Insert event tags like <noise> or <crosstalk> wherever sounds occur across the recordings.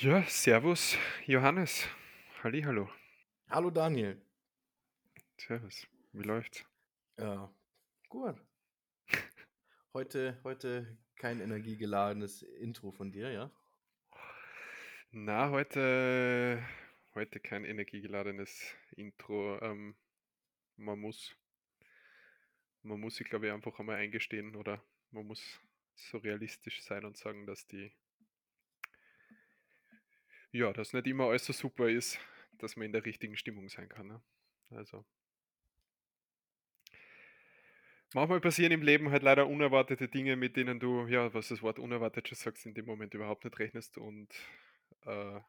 Ja, servus, Johannes. Hallihallo. Hallo Daniel. Servus. Wie läuft's? Ja, gut. <laughs> Heute, heute kein energiegeladenes Intro von dir, ja? Na, heute, heute kein energiegeladenes Intro. Ähm, man muss, man muss sich, glaube ich, einfach einmal eingestehen oder man muss so realistisch sein und sagen, dass die, ja, dass nicht immer alles so super ist, dass man in der richtigen Stimmung sein kann. Ne? Also. Manchmal passieren im Leben halt leider unerwartete Dinge, mit denen du, ja, was das Wort unerwartet schon sagst, in dem Moment überhaupt nicht rechnest und äh,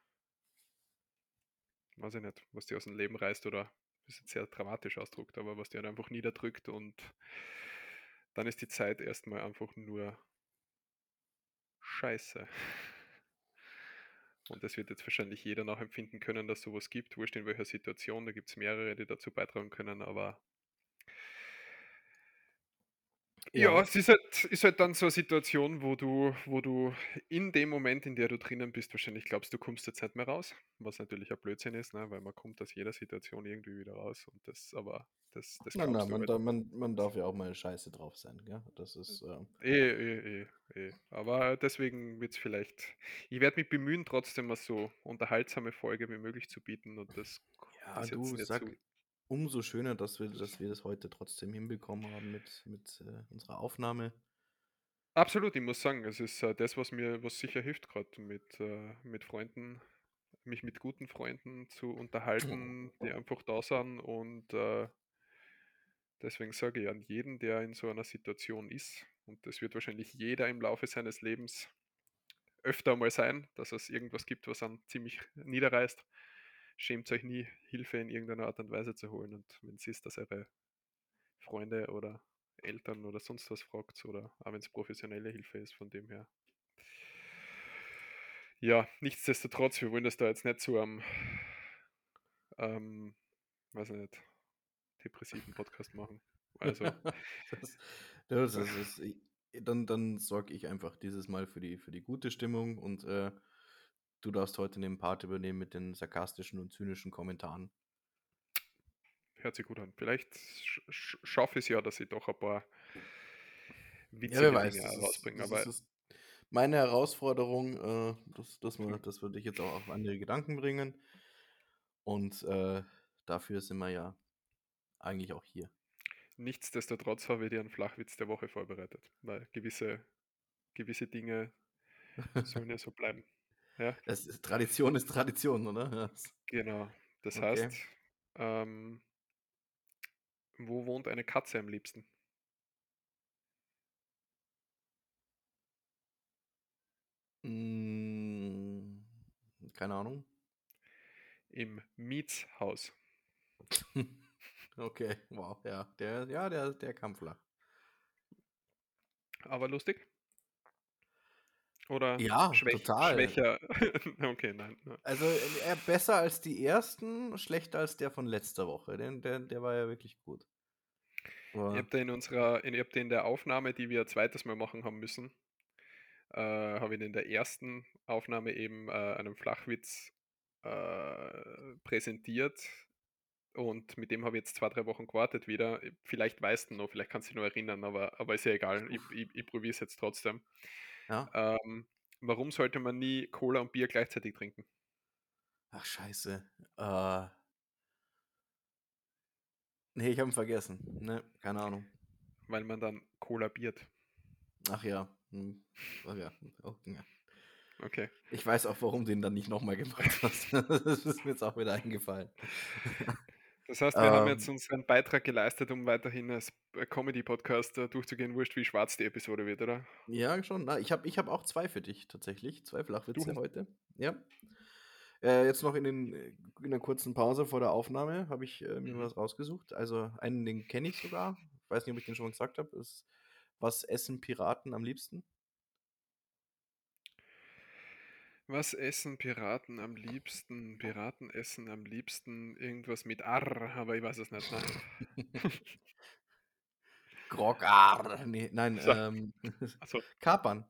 weiß ich nicht, was dir aus dem Leben reißt oder ist jetzt sehr dramatisch ausdrückt, aber was dir halt einfach niederdrückt und dann ist die Zeit erstmal einfach nur scheiße. Und das wird jetzt wahrscheinlich jeder nachempfinden können, dass sowas gibt, wurscht in welcher Situation, da gibt es mehrere, die dazu beitragen können, aber ja, Ja. es ist halt, ist halt dann so eine Situation, wo du, wo du in dem Moment, in der du drinnen bist, wahrscheinlich glaubst, du kommst jetzt nicht mehr raus, was natürlich ein Blödsinn ist, ne? weil man kommt aus jeder Situation irgendwie wieder raus und das, aber das, das Na, na, glaubst du man, halt. da, man, man darf ja auch mal scheiße drauf sein, gell? Das ist. ähm, Eh, eh, eh, eh. Aber deswegen wird es vielleicht, ich werde mich bemühen, trotzdem mal so unterhaltsame Folge wie möglich zu bieten und das ja, du nicht sag, so umso schöner, dass wir, dass wir das heute trotzdem hinbekommen haben mit, mit äh, unserer Aufnahme. Absolut, ich muss sagen, es ist äh, das, was mir, was sicher hilft, gerade mit, äh, mit Freunden, mich mit guten Freunden zu unterhalten, die <laughs> einfach da sind und äh, deswegen sage ich an jeden, der in so einer Situation ist, und das wird wahrscheinlich jeder im Laufe seines Lebens öfter mal sein, dass es irgendwas gibt, was einen ziemlich niederreißt, schämt euch nie, Hilfe in irgendeiner Art und Weise zu holen und wenn es ist, dass eure Freunde oder Eltern oder sonst was fragt oder auch wenn es professionelle Hilfe ist, von dem her ja, nichtsdestotrotz, wir wollen das da jetzt nicht zu einem, ähm, weiß ich nicht, depressiven Podcast machen. Also, <laughs> das, das, das ich- dann dann sorge ich einfach dieses Mal für die, für die gute Stimmung und äh, du darfst heute den Part übernehmen mit den sarkastischen und zynischen Kommentaren. hört sich gut an. Vielleicht sch sch schaffe ich es ja, dass ich doch ein paar Ja, witzige wer weiß. Dinge rausbringe. Aber ist, meine Herausforderung, äh, dass, dass, wir, dass wir dich jetzt auch auf andere Gedanken bringen. Und äh, dafür sind wir ja eigentlich auch hier. nichtsdestotrotz habe ich dir einen Flachwitz der Woche vorbereitet, weil gewisse, gewisse Dinge <laughs> sollen ja so bleiben. Ja, Es ist, Tradition ist Tradition, oder? Ja, genau. Das Okay. heißt, ähm, wo wohnt eine Katze am liebsten? Mm, keine Ahnung. Im Mietshaus. <laughs> Okay, wow, ja, der, ja, der, der kam flach. Aber lustig? Oder Ja, schwäch, total. schwächer? <laughs> okay, nein. Also äh, besser als die ersten, schlechter als der von letzter Woche. Den, der, der war ja wirklich gut. Ihr Aber, habt ja in unserer, in, ihr habt in der Aufnahme, die wir ein zweites Mal machen haben müssen, äh, habe ich in der ersten Aufnahme eben äh, einen Flachwitz äh, präsentiert und mit dem habe ich jetzt zwei, drei Wochen gewartet wieder. Vielleicht weißt du noch, vielleicht kannst du dich noch erinnern, aber, aber ist ja egal. Ich, ich, ich probiere es jetzt trotzdem. Ja. Ähm, warum sollte man nie Cola und Bier gleichzeitig trinken? Ach, scheiße. Äh, nee, ich habe ihn vergessen. Ne, keine Ahnung. Weil man dann Cola biert. Ach ja. Hm. Ach ja. Ja. Okay. Ich weiß auch, warum du ihn dann nicht nochmal gemacht <laughs> hast. das ist mir jetzt auch wieder eingefallen. <laughs> Das heißt, wir haben Ähm, jetzt unseren Beitrag geleistet, um weiterhin als äh, Comedy-Podcast äh, durchzugehen, wurscht wie schwarz die Episode wird, oder? ja, schon. Na, ich habe ich hab auch zwei für dich tatsächlich. Zwei Flachwitze hast- heute. Ja. Äh, jetzt noch in, den, äh, in der kurzen Pause vor der Aufnahme habe ich äh, mir Mhm. was rausgesucht. Also einen, den kenne ich sogar. Ich weiß nicht, ob ich den schon mal gesagt habe. Ist, was essen Piraten am liebsten? Was essen Piraten am liebsten? Piraten essen am liebsten irgendwas mit Arr, aber ich weiß es nicht. Ne? Grog. Ah, nee, nein. So. Ähm, Also, <laughs> Kapern.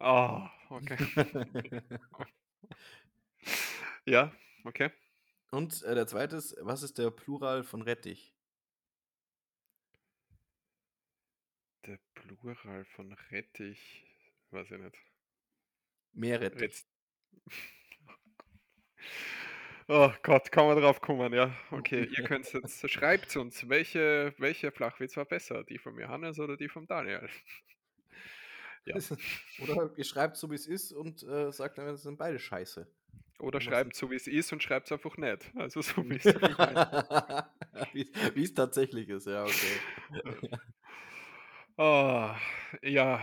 oh, okay. <laughs> Ja, okay. Und, äh, der zweite ist, was ist der Plural von Rettich? Der Plural von Rettich, weiß ich nicht. Meerrettich. Oh Gott, kann man drauf kommen, ja. Okay, ihr <laughs> könnt's jetzt schreibt uns, welche welche Flachwitz war besser, die vom Johannes oder die vom Daniel? <laughs> Ja. <laughs> Oder ihr schreibt so, wie's ist und, äh, sagt dann, es sind beide scheiße. Oder schreibt so, wie's ist und schreibt's einfach nicht. Also so wie meint. Wie's wie's tatsächlich ist, ja, okay. Ah, ja,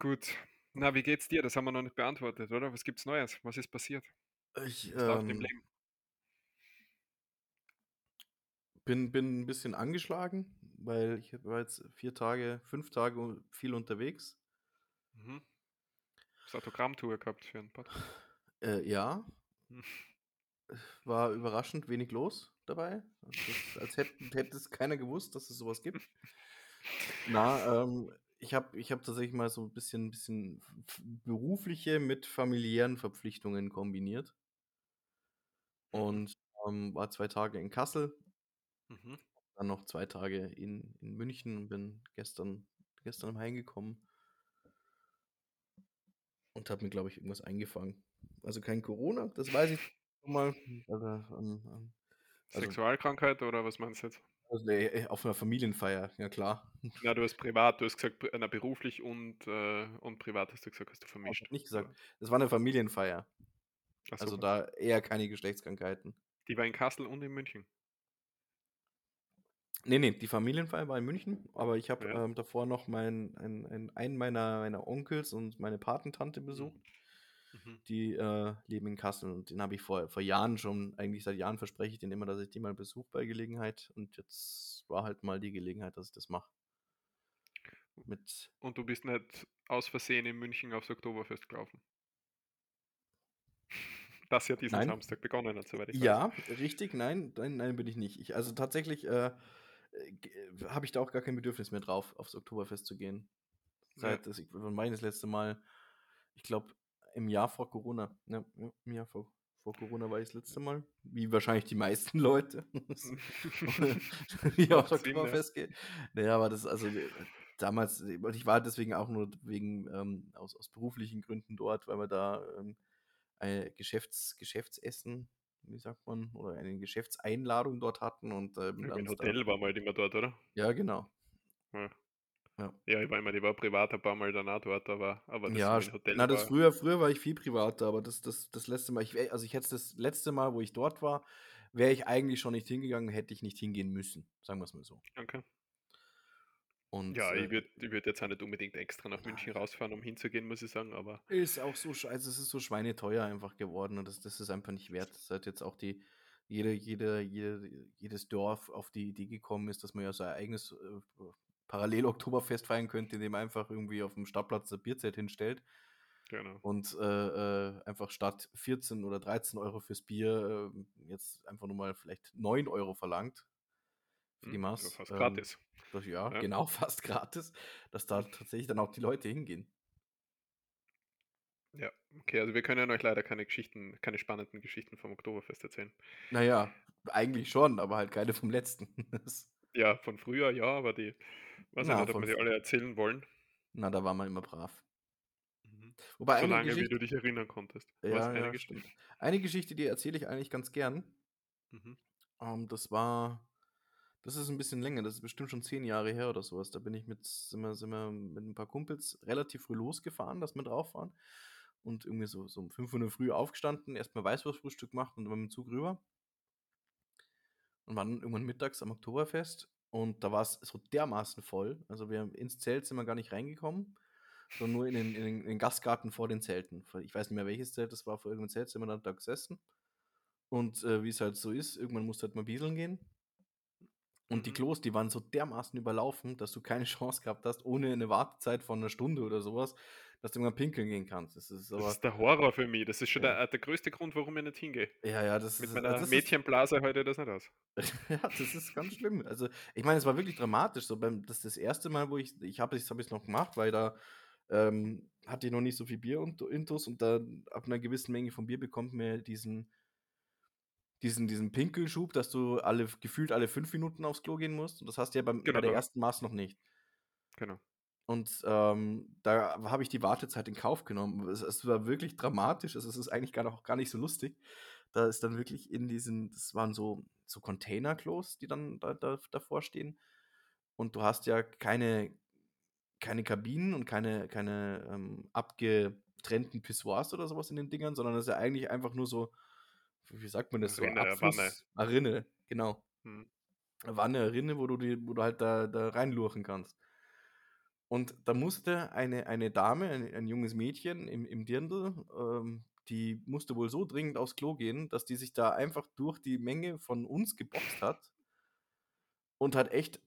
gut. Na, wie geht's dir? Das haben wir noch nicht beantwortet, oder? Was gibt's Neues? Was ist passiert? Ich, Was läuft im ähm Leben? bin bin 'n bisschen angeschlagen, weil ich war jetzt 4 Tage 5 Tage viel unterwegs. Mhm. Hast Autogrammtour gehabt für 'n Podcast? Äh, ja. Hm. War überraschend wenig los dabei. Das als hätte es keiner gewusst, dass es so was gibt. Na, ähm, ich habe ich habe tatsächlich mal so 'n bisschen bisschen berufliche mit familiären Verpflichtungen kombiniert. Mhm. Und, ähm, war 2 Tage in Kassel. Mhm. Dann noch 2 Tage in in München und bin gestern gestern heimgekommen. Und habe mir, glaube ich, irgendwas eingefangen. Also, kein Corona, das weiß ich <laughs> schon mal, aber, ähm, ähm, also Sexualkrankheit oder was meinst du jetzt? Also, ne, äh, auf 'ner Familienfeier, ja klar. Ja, du hast privat du hast gesagt, na, beruflich und, äh und privat hast du gesagt, hast du vermischt, ich nicht gesagt. Es war 'ne Familienfeier. Ach so, Also, da eher keine Geschlechtskrankheiten. Die war in Kassel und in München? Ne, ne, die Familienfeier war in München, aber ich habe, Ja. ähm, davor noch meinen ein ein einen meiner meiner Onkels und meine Patentante besucht. Mhm. Die, äh, leben in Kassel und den habe ich vor vor Jahren schon eigentlich seit Jahren verspreche ich denen immer, dass ich die mal besuche bei Gelegenheit und jetzt war halt mal die Gelegenheit, dass ich das mache. Mit Und du bist nicht aus Versehen in München aufs Oktoberfest gelaufen? <laughs> Das ja diesen Nein. Samstag begonnen hat, soweit ich weiß. Ja, richtig, nein, nein, nein, bin ich nicht. Ich also, tatsächlich, äh, äh, g habe ich da auch gar kein Bedürfnis mehr drauf, aufs Oktoberfest zu gehen. Ja. Seit das ich wann war das letzte Mal? Ich glaube, im Jahr vor Corona. Ja, ja, im Jahr vor vor Corona war ich das letzte Mal, wie wahrscheinlich die meisten <laughs> Leute, aufs <laughs> <laughs> Macht Sinn, ja. Oktoberfest gehen. Na ja, aber das also, äh, damals und ich war deswegen auch nur wegen, ähm aus aus beruflichen Gründen dort, weil wir da, ähm, äh, Geschäfts Geschäftsessen, wie sagt man, oder eine Geschäftseinladung dort hatten und, ähm, uns da Hotel waren wir halt immer dort, oder? Ja, genau. Ja. Ja. Ja, ich war immer ich war privat ein paarmal dann auch dort, aber aber das Ja, so Hotel na, das war früher früher war ich viel privater, aber das das das letzte Mal ich also, ich hätte es das letzte Mal, wo ich dort war, wäre ich eigentlich schon nicht hingegangen, hätte ich nicht hingehen müssen, sagen wir's mal so. Okay. Und, Ja, äh ich würde ich würde jetzt auch nicht unbedingt extra nach Na München ja. rausfahren, um hinzugehen, muss ich sagen, aber Ist auch so schei also, es ist so schweineteuer einfach geworden und das das ist einfach nicht wert. Seit jetzt auch die jede jede jede jedes Dorf auf die Idee gekommen ist, dass man ja sein eigenes, äh, Parallel-Oktoberfest feiern könnte, indem man einfach irgendwie auf'm Stadtplatz 'n Bierzelt hinstellt Genau. und, äh, äh, einfach statt 14 oder 13 € fürs Bier, ähm, jetzt einfach nur mal vielleicht 9 € verlangt für die ja, Maß. fast Ähm, gratis. das ja, Ja. genau, <laughs> fast gratis, dass da tatsächlich dann auch die Leute hingehen. Ja, okay, also, wir können euch leider keine Geschichten keine spannenden Geschichten vom Oktoberfest erzählen. Na ja, eigentlich schon, aber halt keine vom letzten. <laughs> Ja, von früher ja, aber die weiß ich Na, nicht, ob wir die alle erzählen wollen. Na, da war man immer brav. Mhm. Wobei So lange, wie Geschichte du dich erinnern konntest. Was, Ja, eine ja, Geschichte? Eine Geschichte, die erzähle ich eigentlich ganz gern. Mhm. Ähm, das war das ist 'n bisschen länger, das ist bestimmt schon 10 Jahre her oder so was. Da bin ich mit sind wir sind wir mit 'n paar Kumpels relativ früh losgefahren, dass wir drauf waren und irgendwie so so um 5:00 in der Früh aufgestanden, erst mal Weißwurstfrühstück gemacht und dann mit dem Zug rüber. Und waren irgendwann mittags am Oktoberfest und da war's so dermaßen voll. Also, wir ins Zelt sind wir gar nicht reingekommen, sondern nur in den in den in den Gastgarten vor den Zelten. Ich weiß nicht mehr, welches Zelt das war, vor irgend 'nem Zelt sind wir dann da gesessen. Und, äh, wie's halt so ist, irgendwann musst du halt mal pieseln gehen. Und die Mhm. Klos, die waren so dermaßen überlaufen, dass du keine <laughs> Chance gehabt hast, ohne 'ne Wartezeit von 'ner Stunde oder so was, dass du irgendwann pinkeln gehen kannst. Das ist Das aber ist der Horror für mich. Das ist schon Ja. der äh, der größte Grund, warum ich nicht hingehe. Ja, ja, das Mit ist also, meiner das ist Mädchenblase ich das nicht aus. <laughs> Ja, das ist ganz schlimm. Also, ich meine, es war wirklich dramatisch so beim das das 1. Mal, wo ich ich habe das habe ich's noch gemacht, weil da, ähm, hatte ich noch nicht so viel Bier und Intus und dann ab einer gewissen Menge von Bier bekommt man diesen diesen diesen Pinkelschub, dass du alle gefühlt alle fünf Minuten aufs Klo gehen musst und das hast du ja beim Genau, bei der ersten Maß noch nicht. genau. Und, ähm, da habe ich die Wartezeit in Kauf genommen. Es es war wirklich dramatisch. Also, es ist eigentlich gar noch gar nicht so lustig. Da ist dann wirklich in diesen das waren so so Containerklos, die dann da da davor stehen. Und du hast ja keine keine Kabinen und keine keine, ähm, abgetrennten Pissoirs oder sowas in den Dingern, sondern das ist ja eigentlich einfach nur so wie sagt man das so? Rinne, Wanne. Abfluss ah, Rinne, genau. Mhm. Wanne, Rinne, wo du die wo du halt da da reinlurchen kannst. Und da musste eine eine Dame, ein ein junges Mädchen im im Dirndl, ähm, die musste wohl so dringend aufs Klo gehen, dass die sich da einfach durch die Menge von uns geboxt hat und hat echt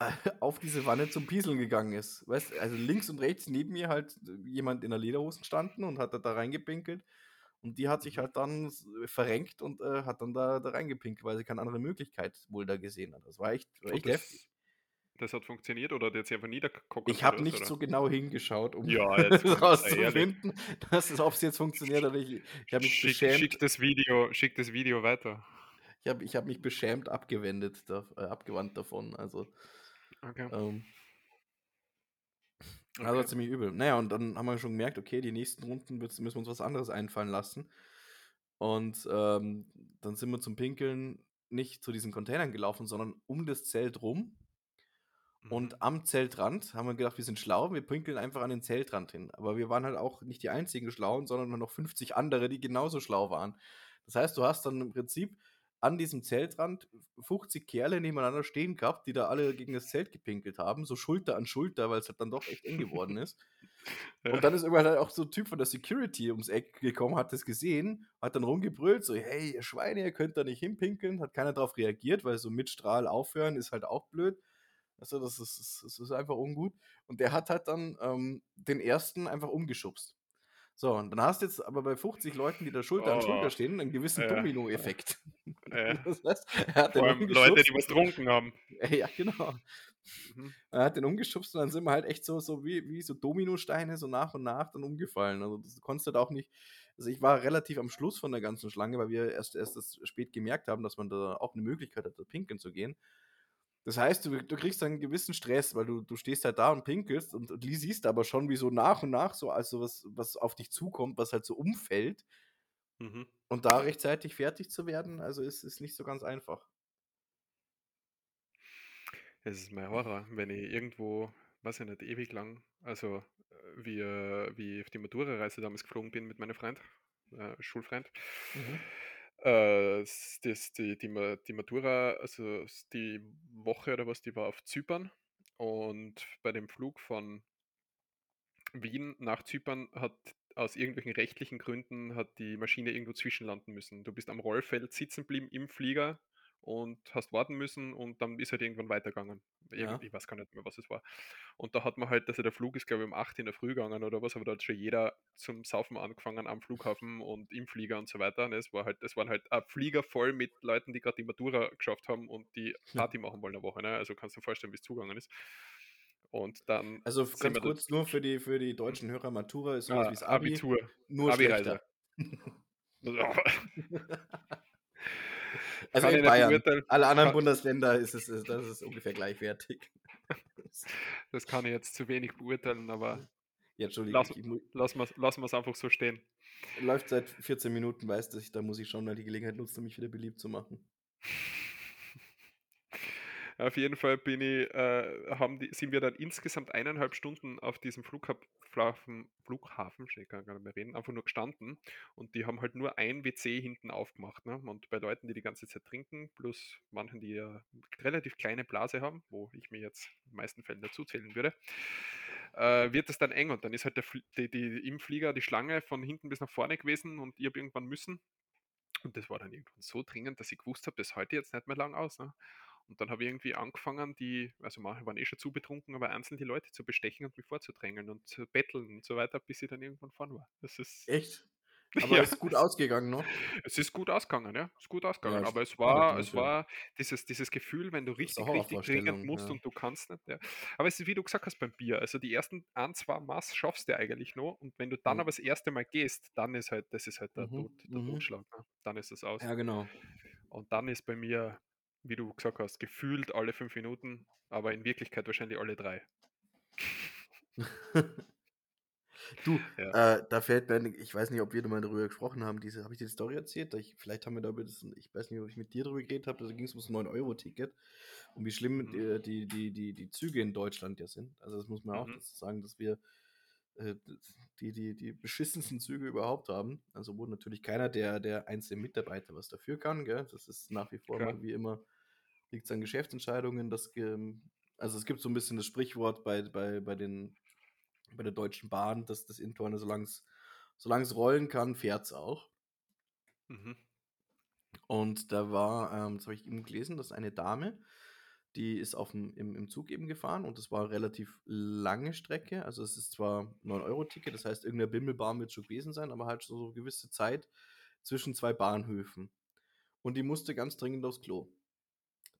<laughs> auf diese Wanne zum Pieseln gegangen ist. Weißt also links und rechts neben mir halt jemand in der Lederhosen standen und hat da da reingepinkelt. Und die hat sich Mhm. halt dann s verrenkt und, äh, hat dann da da reingepinkelt, weil sie keine andere Möglichkeit wohl da gesehen hat. Das war echt war echt heftig. Das hat funktioniert oder hat die jetzt einfach niedergekockert Ich habe nicht oder? so genau hingeschaut, um Ja, <laughs> rauszufinden, dass es ob's jetzt funktioniert oder nicht. Ich habe mich Schick beschämt schick das Video schick das Video weiter. ich habe ich habe mich beschämt abgewendet da äh, abgewandt davon. Also, Okay. ähm also, Okay. ziemlich übel. Na ja, und dann haben wir schon gemerkt, okay, die nächsten Runden müssen wir uns was anderes einfallen lassen. Und, ähm, dann sind wir zum Pinkeln nicht zu diesen Containern gelaufen, sondern um das Zelt rum. Mhm. Und am Zeltrand haben wir gedacht, wir sind schlau, wir pinkeln einfach an den Zeltrand hin. Aber wir waren halt auch nicht die einzigen Schlauen, sondern noch 50 andere, die genauso schlau waren. Das heißt, du hast dann im Prinzip an diesem Zeltrand 50 Kerle nebeneinander stehen gehabt, die da alle gegen das Zelt gepinkelt haben, so Schulter an Schulter, weil's halt dann doch echt eng geworden ist. <laughs> Ja. Und dann ist irgendwann halt auch so 'n Typ von der Security ums Eck gekommen, hat das gesehen, hat dann rumgebrüllt, so: „Hey, ihr Schweine, ihr könnt da nicht hinpinkeln.“ Hat keiner drauf reagiert, weil so mit Strahl aufhören ist halt auch blöd. Also, das ist das ist einfach ungut. Und der hat halt dann, ähm, den Ersten einfach umgeschubst. So, und dann hast du jetzt aber bei 50 Leuten, die da Schulter an Schulter Oh. stehen, 'n gewissen Ja. Dominoeffekt. <laughs> Ja. Das heißt, er hat den Vor allem Leute, die was umgeschubst. getrunken haben. <laughs> Ja, genau. Mhm. Er hat den umgeschubst und dann sind wir halt echt so so wie wie so Dominosteine so nach und nach dann umgefallen. Also, das konntest du halt auch nicht also, ich war relativ am Schluss von der ganzen Schlange, weil wir erst erst das spät gemerkt haben, dass man da auch 'ne Möglichkeit hat, da pinkeln zu gehen. Das heißt, du du kriegst dann 'n gewissen Stress, weil du du stehst halt da und pinkelst und und siehst aber schon, wie so nach und nach so also, was was auf dich zukommt, was halt so umfällt. Mhm. Und da rechtzeitig fertig zu werden, also, ist ist nicht so ganz einfach. Es ist mein Horror, wenn ich irgendwo, weiß ich nicht, ewig lang also, äh, wie äh, wie ich auf die Matura-Reise damals geflogen bin mit meinem Freund, äh, Schulfreund. Mhm. Äh, das die die die Matura also, die Woche oder was, die war auf Zypern und bei dem Flug von Wien nach Zypern hat aus irgendwelchen rechtlichen Gründen hat die Maschine irgendwo zwischenlanden müssen. Du bist am Rollfeld sitzen geblieben im Flieger und hast warten müssen und dann ist halt irgendwann weitergegangen. Ja. ich weiß gar nicht mehr, was es war. Und da hat man halt also, der Flug ist, glaube ich, um 8 in der Früh gegangen oder was, aber da hat schon jeder zum Saufen angefangen am Flughafen und im Flieger und so weiter. Ne, es war halt es waren halt ein Flieger voll mit Leuten, die grad die Matura geschafft haben und die <laughs> Ja. Party machen wollen 'ne Woche, ne? Also, kannst dir vorstellen, wie's zugegangen ist. Und dann Also, ganz kurz nur für die für die deutschen Hörer, Matura ist so was Ah, wie's Abi, Abitur, nur Abi-Reise. schlechter. <laughs> <laughs> Also, in Bayern. Alle anderen Bundesländer ist es ist das ist ungefähr gleichwertig. <laughs> Das kann ich jetzt zu wenig beurteilen, aber Ja, Entschuldigung, lass lassen lassen wir's einfach so stehen. Läuft seit 14 Minuten, weißt du, ich da muss ich schon mal die Gelegenheit nutzen, mich wieder beliebt zu machen. <laughs> Auf jeden Fall bin ich äh, haben die sind wir dann insgesamt 1,5 Stunden auf diesem Flughaf Flafen Flughafen, ich kann gar nicht mehr reden, einfach nur gestanden und die haben halt nur ein WC hinten aufgemacht, ne? Und bei Leuten, die die ganze Zeit trinken, plus manchen, die ja relativ kleine Blase haben, wo ich mir jetzt in den meisten Fällen dazu zählen würde, äh, wird es dann eng und dann ist halt der die die im Flieger die Schlange von hinten bis nach vorne gewesen und ich habe irgendwann müssen. Und das war dann irgendwann so dringend, dass ich gewusst habe, das ich jetzt nicht mehr lang aus, ne? Und dann habe ich irgendwie angefangen, die also manche waren eh schon zu betrunken, aber einzeln die Leute zu bestechen und mich vorzudrängeln und zu betteln und so weiter, bis ich dann irgendwann vorn war. Das ist Echt? <laughs> Aber Ja, ist gut es ausgegangen, ne? es ist gut ausgegangen, ja. Ist gut Ja, ausgegangen, sch aber es war es ja. war dieses dieses Gefühl, wenn du richtig, richtig dringend musst ja. und du kannst nicht, ja. Aber es ist, wie du gesagt hast beim Bier, also die ersten 1, 2 Maß schaffst du eigentlich noch und wenn du dann Mhm. aber das erste Mal gehst, dann ist halt das ist halt der Mhm, Tod der mhm. Totschlag, ne? Dann ist es aus. Ja, genau. Und dann ist bei mir, wie du gesagt hast, gefühlt alle 5 Minuten, aber in Wirklichkeit wahrscheinlich alle 3. <laughs> Du, Ja. äh, da fällt mir ein ich weiß nicht, ob wir da mal darüber gesprochen haben, diese habe ich dir die Story erzählt? Ich vielleicht haben wir da über das ich weiß nicht, ob ich mit dir darüber geredet habe, da ging's ums 9-Euro-Ticket und wie schlimm Mhm. die die die die Züge in Deutschland ja sind. Also, das muss man auch Mhm. dazu sagen, dass wir, die die die beschissensten Züge überhaupt haben. Also, wo natürlich keiner der der einzelnen Mitarbeiter was dafür kann, gell? Das ist nach wie vor immer wie immer liegt's an Geschäftsentscheidungen, das also, es gibt so 'n bisschen das Sprichwort bei bei bei den bei der Deutschen Bahn, dass das Interne solang's solang's rollen kann, fährt's auch. Mhm. Und da war, ähm das habe ich eben gelesen, dass eine Dame, die ist auf'm im im Zug eben gefahren und das war relativ lange Strecke. Also, es ist zwar 9-Euro-Ticket, das heißt, irgend 'ne Bimmelbahn wird's schon gewesen sein, aber halt so gewisse Zeit zwischen 2 Bahnhöfen. Und die musste ganz dringend aufs Klo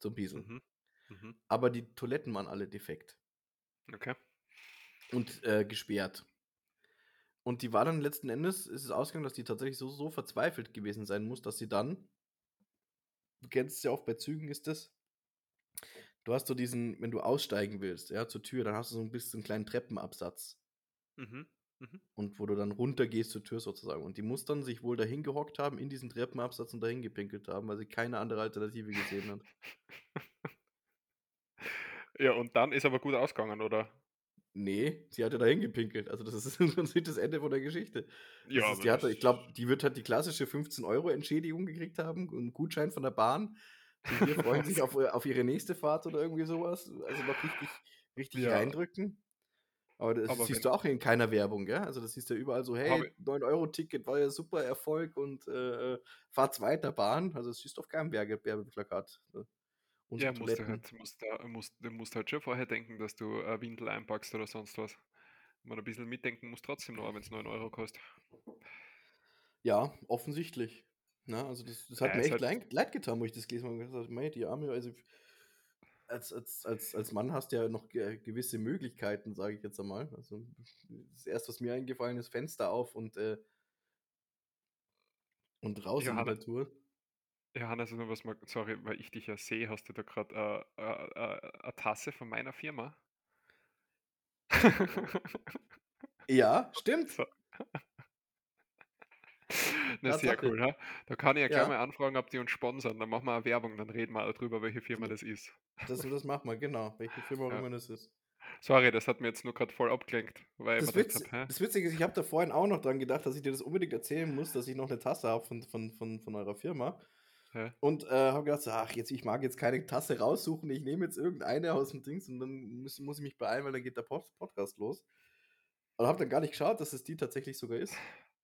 zum Pieseln. Mhm. Mhm. Aber die Toiletten waren alle defekt. Okay. Und, äh, gesperrt. Und die war dann letzten Endes ist es ausgegangen, dass die tatsächlich so so verzweifelt gewesen sein muss, dass sie dann du kennst es ja auch bei Zügen ist das du hast so diesen wenn du aussteigen willst, ja, zur Tür, dann hast du so 'n bisschen kleinen Treppenabsatz. Mhm. Mhm. Und wo du dann runtergehst zur Tür sozusagen. Und die muss dann sich wohl dahin gehockt haben in diesen Treppenabsatz und dahin gepinkelt haben, weil sie keine andere Alternative gesehen hat. <laughs> Ja, und dann ist aber gut ausgegangen, oder? Ne, sie hat ja dahin gepinkelt. Also, das ist <laughs> im Prinzip das Ende von der Geschichte. Das Ja, ist die hatte ich glaube, die wird halt die klassische 15 € Entschädigung gekriegt haben und 'n Gutschein von der Bahn. Die wir <laughs> freuen sich auf, äh auf ihre nächste Fahrt oder irgendwie so was. Also, noch richtig richtig Ja. reindrückt. Aber das Aber siehst wenn du auch in keiner Werbung, gell? Also, das siehst du ja überall so: „Hey, 9-Euro-Ticket war ja super Erfolg und, äh, äh, fahrt's weiter Bahn.“ Also, das siehst du auf keinem Werbe Werbeplakat, ne? Ja, musst du halt musst musst musst halt schon vorher denken, dass du 'ne Windel einpackst oder sonst was. Wenn du 'n bisschen mitdenken musst trotzdem noch, auch wenn's 9 € kostet. Ja, offensichtlich. Ne, also, das das hat Ja, mir echt halt leid leid getan, wo ich das gelesen habe habe: „Mei, die Arme“, also als als als als Mann hast du ja noch ge gewisse Möglichkeiten, sage ich jetzt einmal. Also, das 1., was mir eingefallen ist, Fenster auf und, äh und raus in die Natur. Johannes, nur was mal sorry, weil ich dich ja sehe, hast du da grad, äh, äh, äh, 'a Tasse von meiner Firma? Ja, <laughs> stimmt. So. Na, sehr Tatsache. cool, ne? Da kann ich ja gleich Ja. mal anfragen, ob die uns sponsern. Dann machen wir auch Werbung, dann reden wir auch drüber, welche Firma das ist. das das machen wir, genau, welche Firma auch Ja. immer das ist. Sorry, das hat mir jetzt nur grad voll abgelenkt, weil Das Witz habe: „Hä?“ das Witzige ist, ich habe da vorhin auch noch dran gedacht, dass ich dir das unbedingt erzählen muss, dass ich noch 'ne Tasse habe von von von von eurer Firma. Ja. Und, äh, habe gedacht so: „Ach, jetzt ich mag jetzt keine Tasse raussuchen, ich nehme jetzt irgendeine aus dem Dings und dann muss muss ich mich beeilen, weil dann geht der Pod Podcast los.“ Und habe dann gar nicht geschaut, dass es die tatsächlich sogar ist.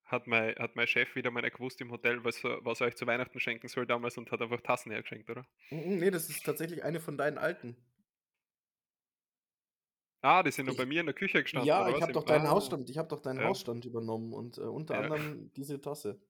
Hat mei hat mein Chef wieder mal nicht gewusst im Hotel, was er was er euch zu Weihnachten schenken soll damals und hat einfach Tassen hergeschenkt, oder? M m, ne, das ist tatsächlich eine von deinen alten. Ah, die sind noch bei Ich mir in der Küche gestanden, ja, ich habe Im doch deinen ah. Hausstand ich habe doch deinen. Hausstand übernommen und, äh, unter Ja. anderem <laughs> diese Tasse.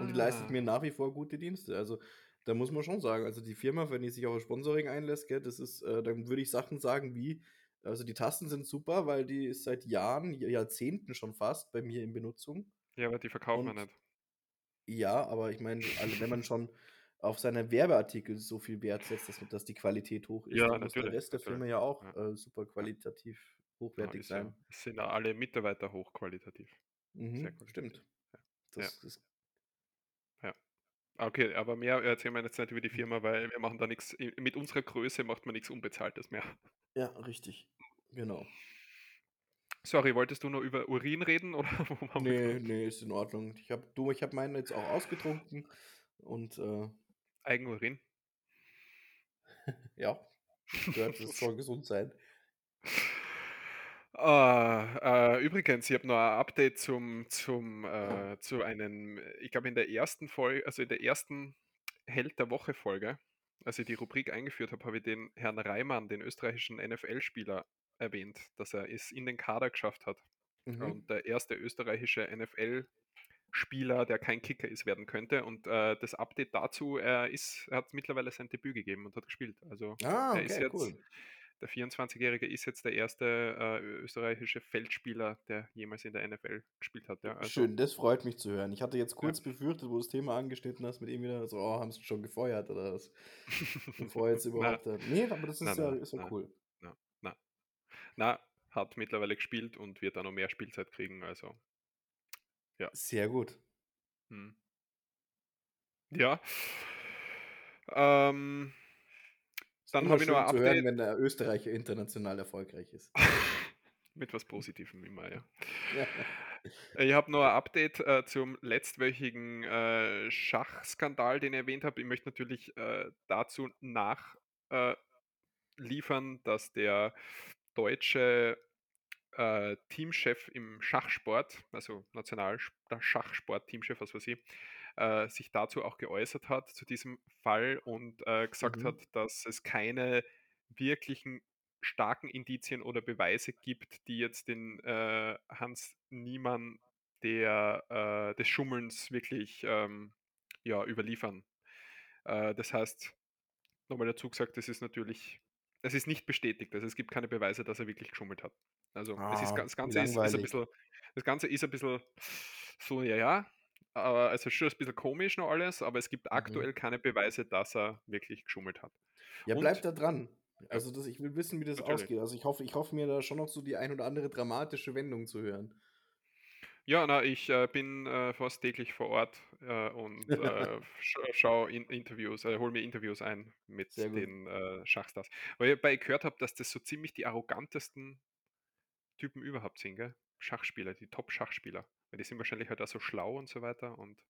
Und die leistet Ah. mir nach wie vor gute Dienste. Also, da muss man schon sagen, also, die Firma, wenn die sich auf 'n Sponsoring einlässt, gell, das ist äh, dann würde ich Sachen sagen wie also, die Tassen sind super, weil die ist seit Jahren, Jahrzehnten schon fast bei mir in Benutzung. Ja, aber die verkaufen wir nicht. ja, aber ich meine, also, wenn man schon auf seine Werbeartikel so viel Wert setzt, dass dass die Qualität hoch ist, Ja, dann muss der Rest der. Firma ja auch, Ja. äh, super qualitativ Ja, hochwertig ist ja sein. sind auch alle Mitarbeiter hochqualitativ. Sehr Mhm, qualitativ. stimmt. Ja. Ja. Das das Ja. Okay, aber mehr erzählen wir jetzt nicht über die Hm. Firma, weil wir machen da i mit unserer Größe macht man nix Unbezahltes mehr. Ja, richtig. Genau. Sorry, wolltest du noch über Urin reden oder <laughs> wo waren wir Ne, grad? ne, ist in Ordnung. Ich habe du, ich habe meinen jetzt auch ausgetrunken und, äh Eigenurin? Ja, gehört <laughs> das soll gesund sein. Ah, äh, übrigens, ich habe noch ein Update zum zum äh, zu einem ich glaube, in der ersten Fol also, in der ersten Held der Woche Folge, als ich die Rubrik eingeführt habe, habe ich den Herrn Reimann, den österreichischen NFL-Spieler erwähnt, dass er es in den Kader geschafft hat. Mhm. Und der erste österreichische NFL-Spieler, der kein Kicker ist, werden könnte. Und äh, das Update dazu, er, ist, er hat mittlerweile sein Debüt gegeben und hat gespielt. Also ah, okay, er ist jetzt, cool. Der 24-Jährige ist jetzt der erste äh, österreichische Feldspieler, der jemals in der NFL gespielt hat. Ja. Also, Schön, das freut mich zu hören. Ich hatte jetzt kurz ja. befürchtet, wo du das Thema angeschnitten hast, mit ihm wieder so, oh, haben sie schon gefeuert oder was? <laughs> Bevor jetzt überhaupt. Na, nee, aber das ist na, ja, ist ja cool. Na, na. na, hat mittlerweile gespielt und wird auch noch mehr Spielzeit kriegen. Also, ja. Sehr gut. Hm. Ja. Ähm, dann habe ich noch ein Update. Hören, wenn der Österreicher international erfolgreich ist. <laughs> Mit was Positivem immer, ja. ja. Ich habe noch ein Update äh, zum letztwöchigen äh, Schachskandal, den ich erwähnt habe. Ich möchte natürlich äh, dazu nachliefern, äh, dass der deutsche äh, Teamchef im Schachsport, also Nationalschachsport-Teamchef, was weiß ich, äh, sich dazu auch geäußert hat, zu diesem Fall und äh, gesagt mhm. hat, dass es keine wirklichen starken Indizien oder Beweise gibt, die jetzt den äh, Hans Niemann der, äh, des Schummelns wirklich ähm, ja, überliefern. Äh, das heißt, nochmal dazu gesagt, das ist natürlich, es ist nicht bestätigt, also es gibt keine Beweise, dass er wirklich geschummelt hat. Also ah, es ist, ah, das, Ganze ist, ist, ein bisschen, das Ganze ist ein bisschen so, ja, ja, also schon ein bisschen komisch noch alles, aber es gibt mhm. aktuell mhm. keine Beweise, dass er wirklich geschummelt hat. Ja, bleibt da dran. Also das, ich will wissen, wie das natürlich. ausgeht. Also ich hoffe, ich hoffe mir da schon noch so die ein oder andere dramatische Wendung zu hören. Ja, na, ich äh, bin äh, fast täglich vor Ort äh, und äh, <laughs> scha schaue in Interviews, äh, hole mir Interviews ein mit den äh, Schachstars. Weil ich gehört habe, dass das so ziemlich die arrogantesten Typen überhaupt sind, gell? Schachspieler, die Top-Schachspieler. Weil die sind wahrscheinlich halt auch so schlau und so weiter und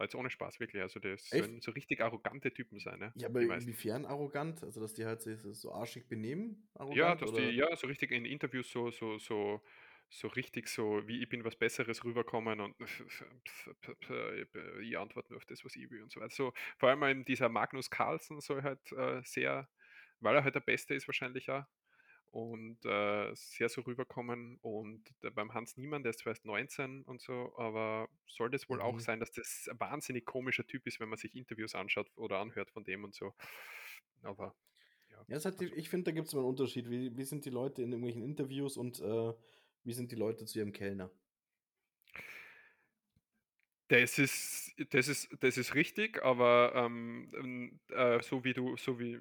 jetzt ohne Spaß, wirklich. Also das Echt? sollen so richtig arrogante Typen sein, ne? Ja, aber inwiefern arrogant? Also dass die halt sich so arschig benehmen? ja, dass oder? die, ja, so richtig in Interviews so, so, so, so richtig so, wie ich bin was Besseres rüberkommen und ich antworte nur auf das, was ich will und so weiter. So, vor allem dieser Magnus Carlsen soll halt äh, sehr, weil er halt der Beste ist wahrscheinlich auch, und äh, sehr so rüberkommen. Und beim Hans Niemann, der ist zwar erst 19 und so, aber soll das wohl mhm. auch sein, dass das ein wahnsinnig komischer Typ ist, wenn man sich Interviews anschaut oder anhört von dem und so. Aber ja. ja halt die, also ich finde, da gibt es immer einen Unterschied. Wie, wie sind die Leute in irgendwelchen Interviews und äh, wie sind die Leute zu ihrem Kellner? Das ist, das ist, das ist richtig, aber ähm, äh, so wie du, so wie,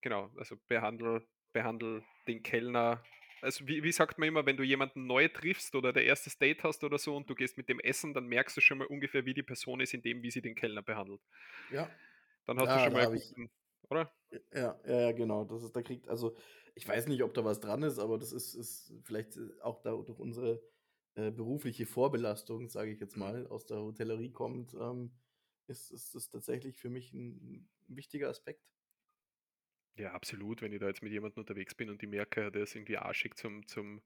genau, also behandle behandle den Kellner. Also wie, wie sagt man immer, wenn du jemanden neu triffst oder der erste Date hast oder so und du gehst mit dem Essen, dann merkst du schon mal ungefähr, wie die Person ist, in dem, wie sie den Kellner behandelt. Ja. Dann hast ja, du schon mal guten, oder? Ja, ja, genau. Das ist, da kriegt, also ich weiß nicht, ob da was dran ist, aber das ist, ist vielleicht auch da durch unsere äh, berufliche Vorbelastung, sage ich jetzt mhm. mal, aus der Hotellerie kommt, ähm, ist, ist das tatsächlich für mich ein, ein wichtiger Aspekt. Ja, absolut. Wenn ich da jetzt mit jemandem unterwegs bin und ich merke, der ist irgendwie arschig zum, zum,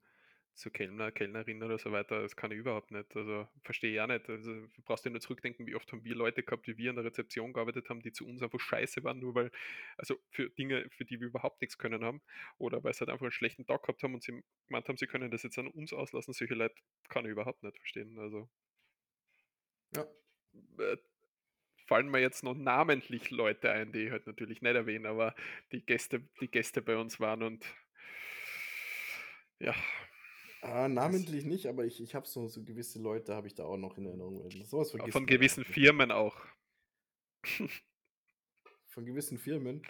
zur Kellner, Kellnerin oder so weiter, das kann ich überhaupt nicht. Also verstehe ich auch nicht. Also du brauchst dir nur zurückdenken, wie oft haben wir Leute gehabt, die wir in der Rezeption gearbeitet haben, die zu uns einfach scheiße waren, nur weil, also für Dinge, für die wir überhaupt nichts können haben, oder weil sie halt einfach einen schlechten Tag gehabt haben und sie gemeint haben, sie können das jetzt an uns auslassen. Solche Leute kann ich überhaupt nicht verstehen. Also ja. Fallen mir jetzt noch namentlich Leute ein, die ich halt natürlich nicht erwähnen, aber die Gäste, die Gäste bei uns waren und ja. Ah, namentlich nicht, aber ich, ich habe so, so gewisse Leute, habe ich da auch noch in Erinnerung. Sowas Von gewissen nicht. Firmen auch. Von gewissen Firmen?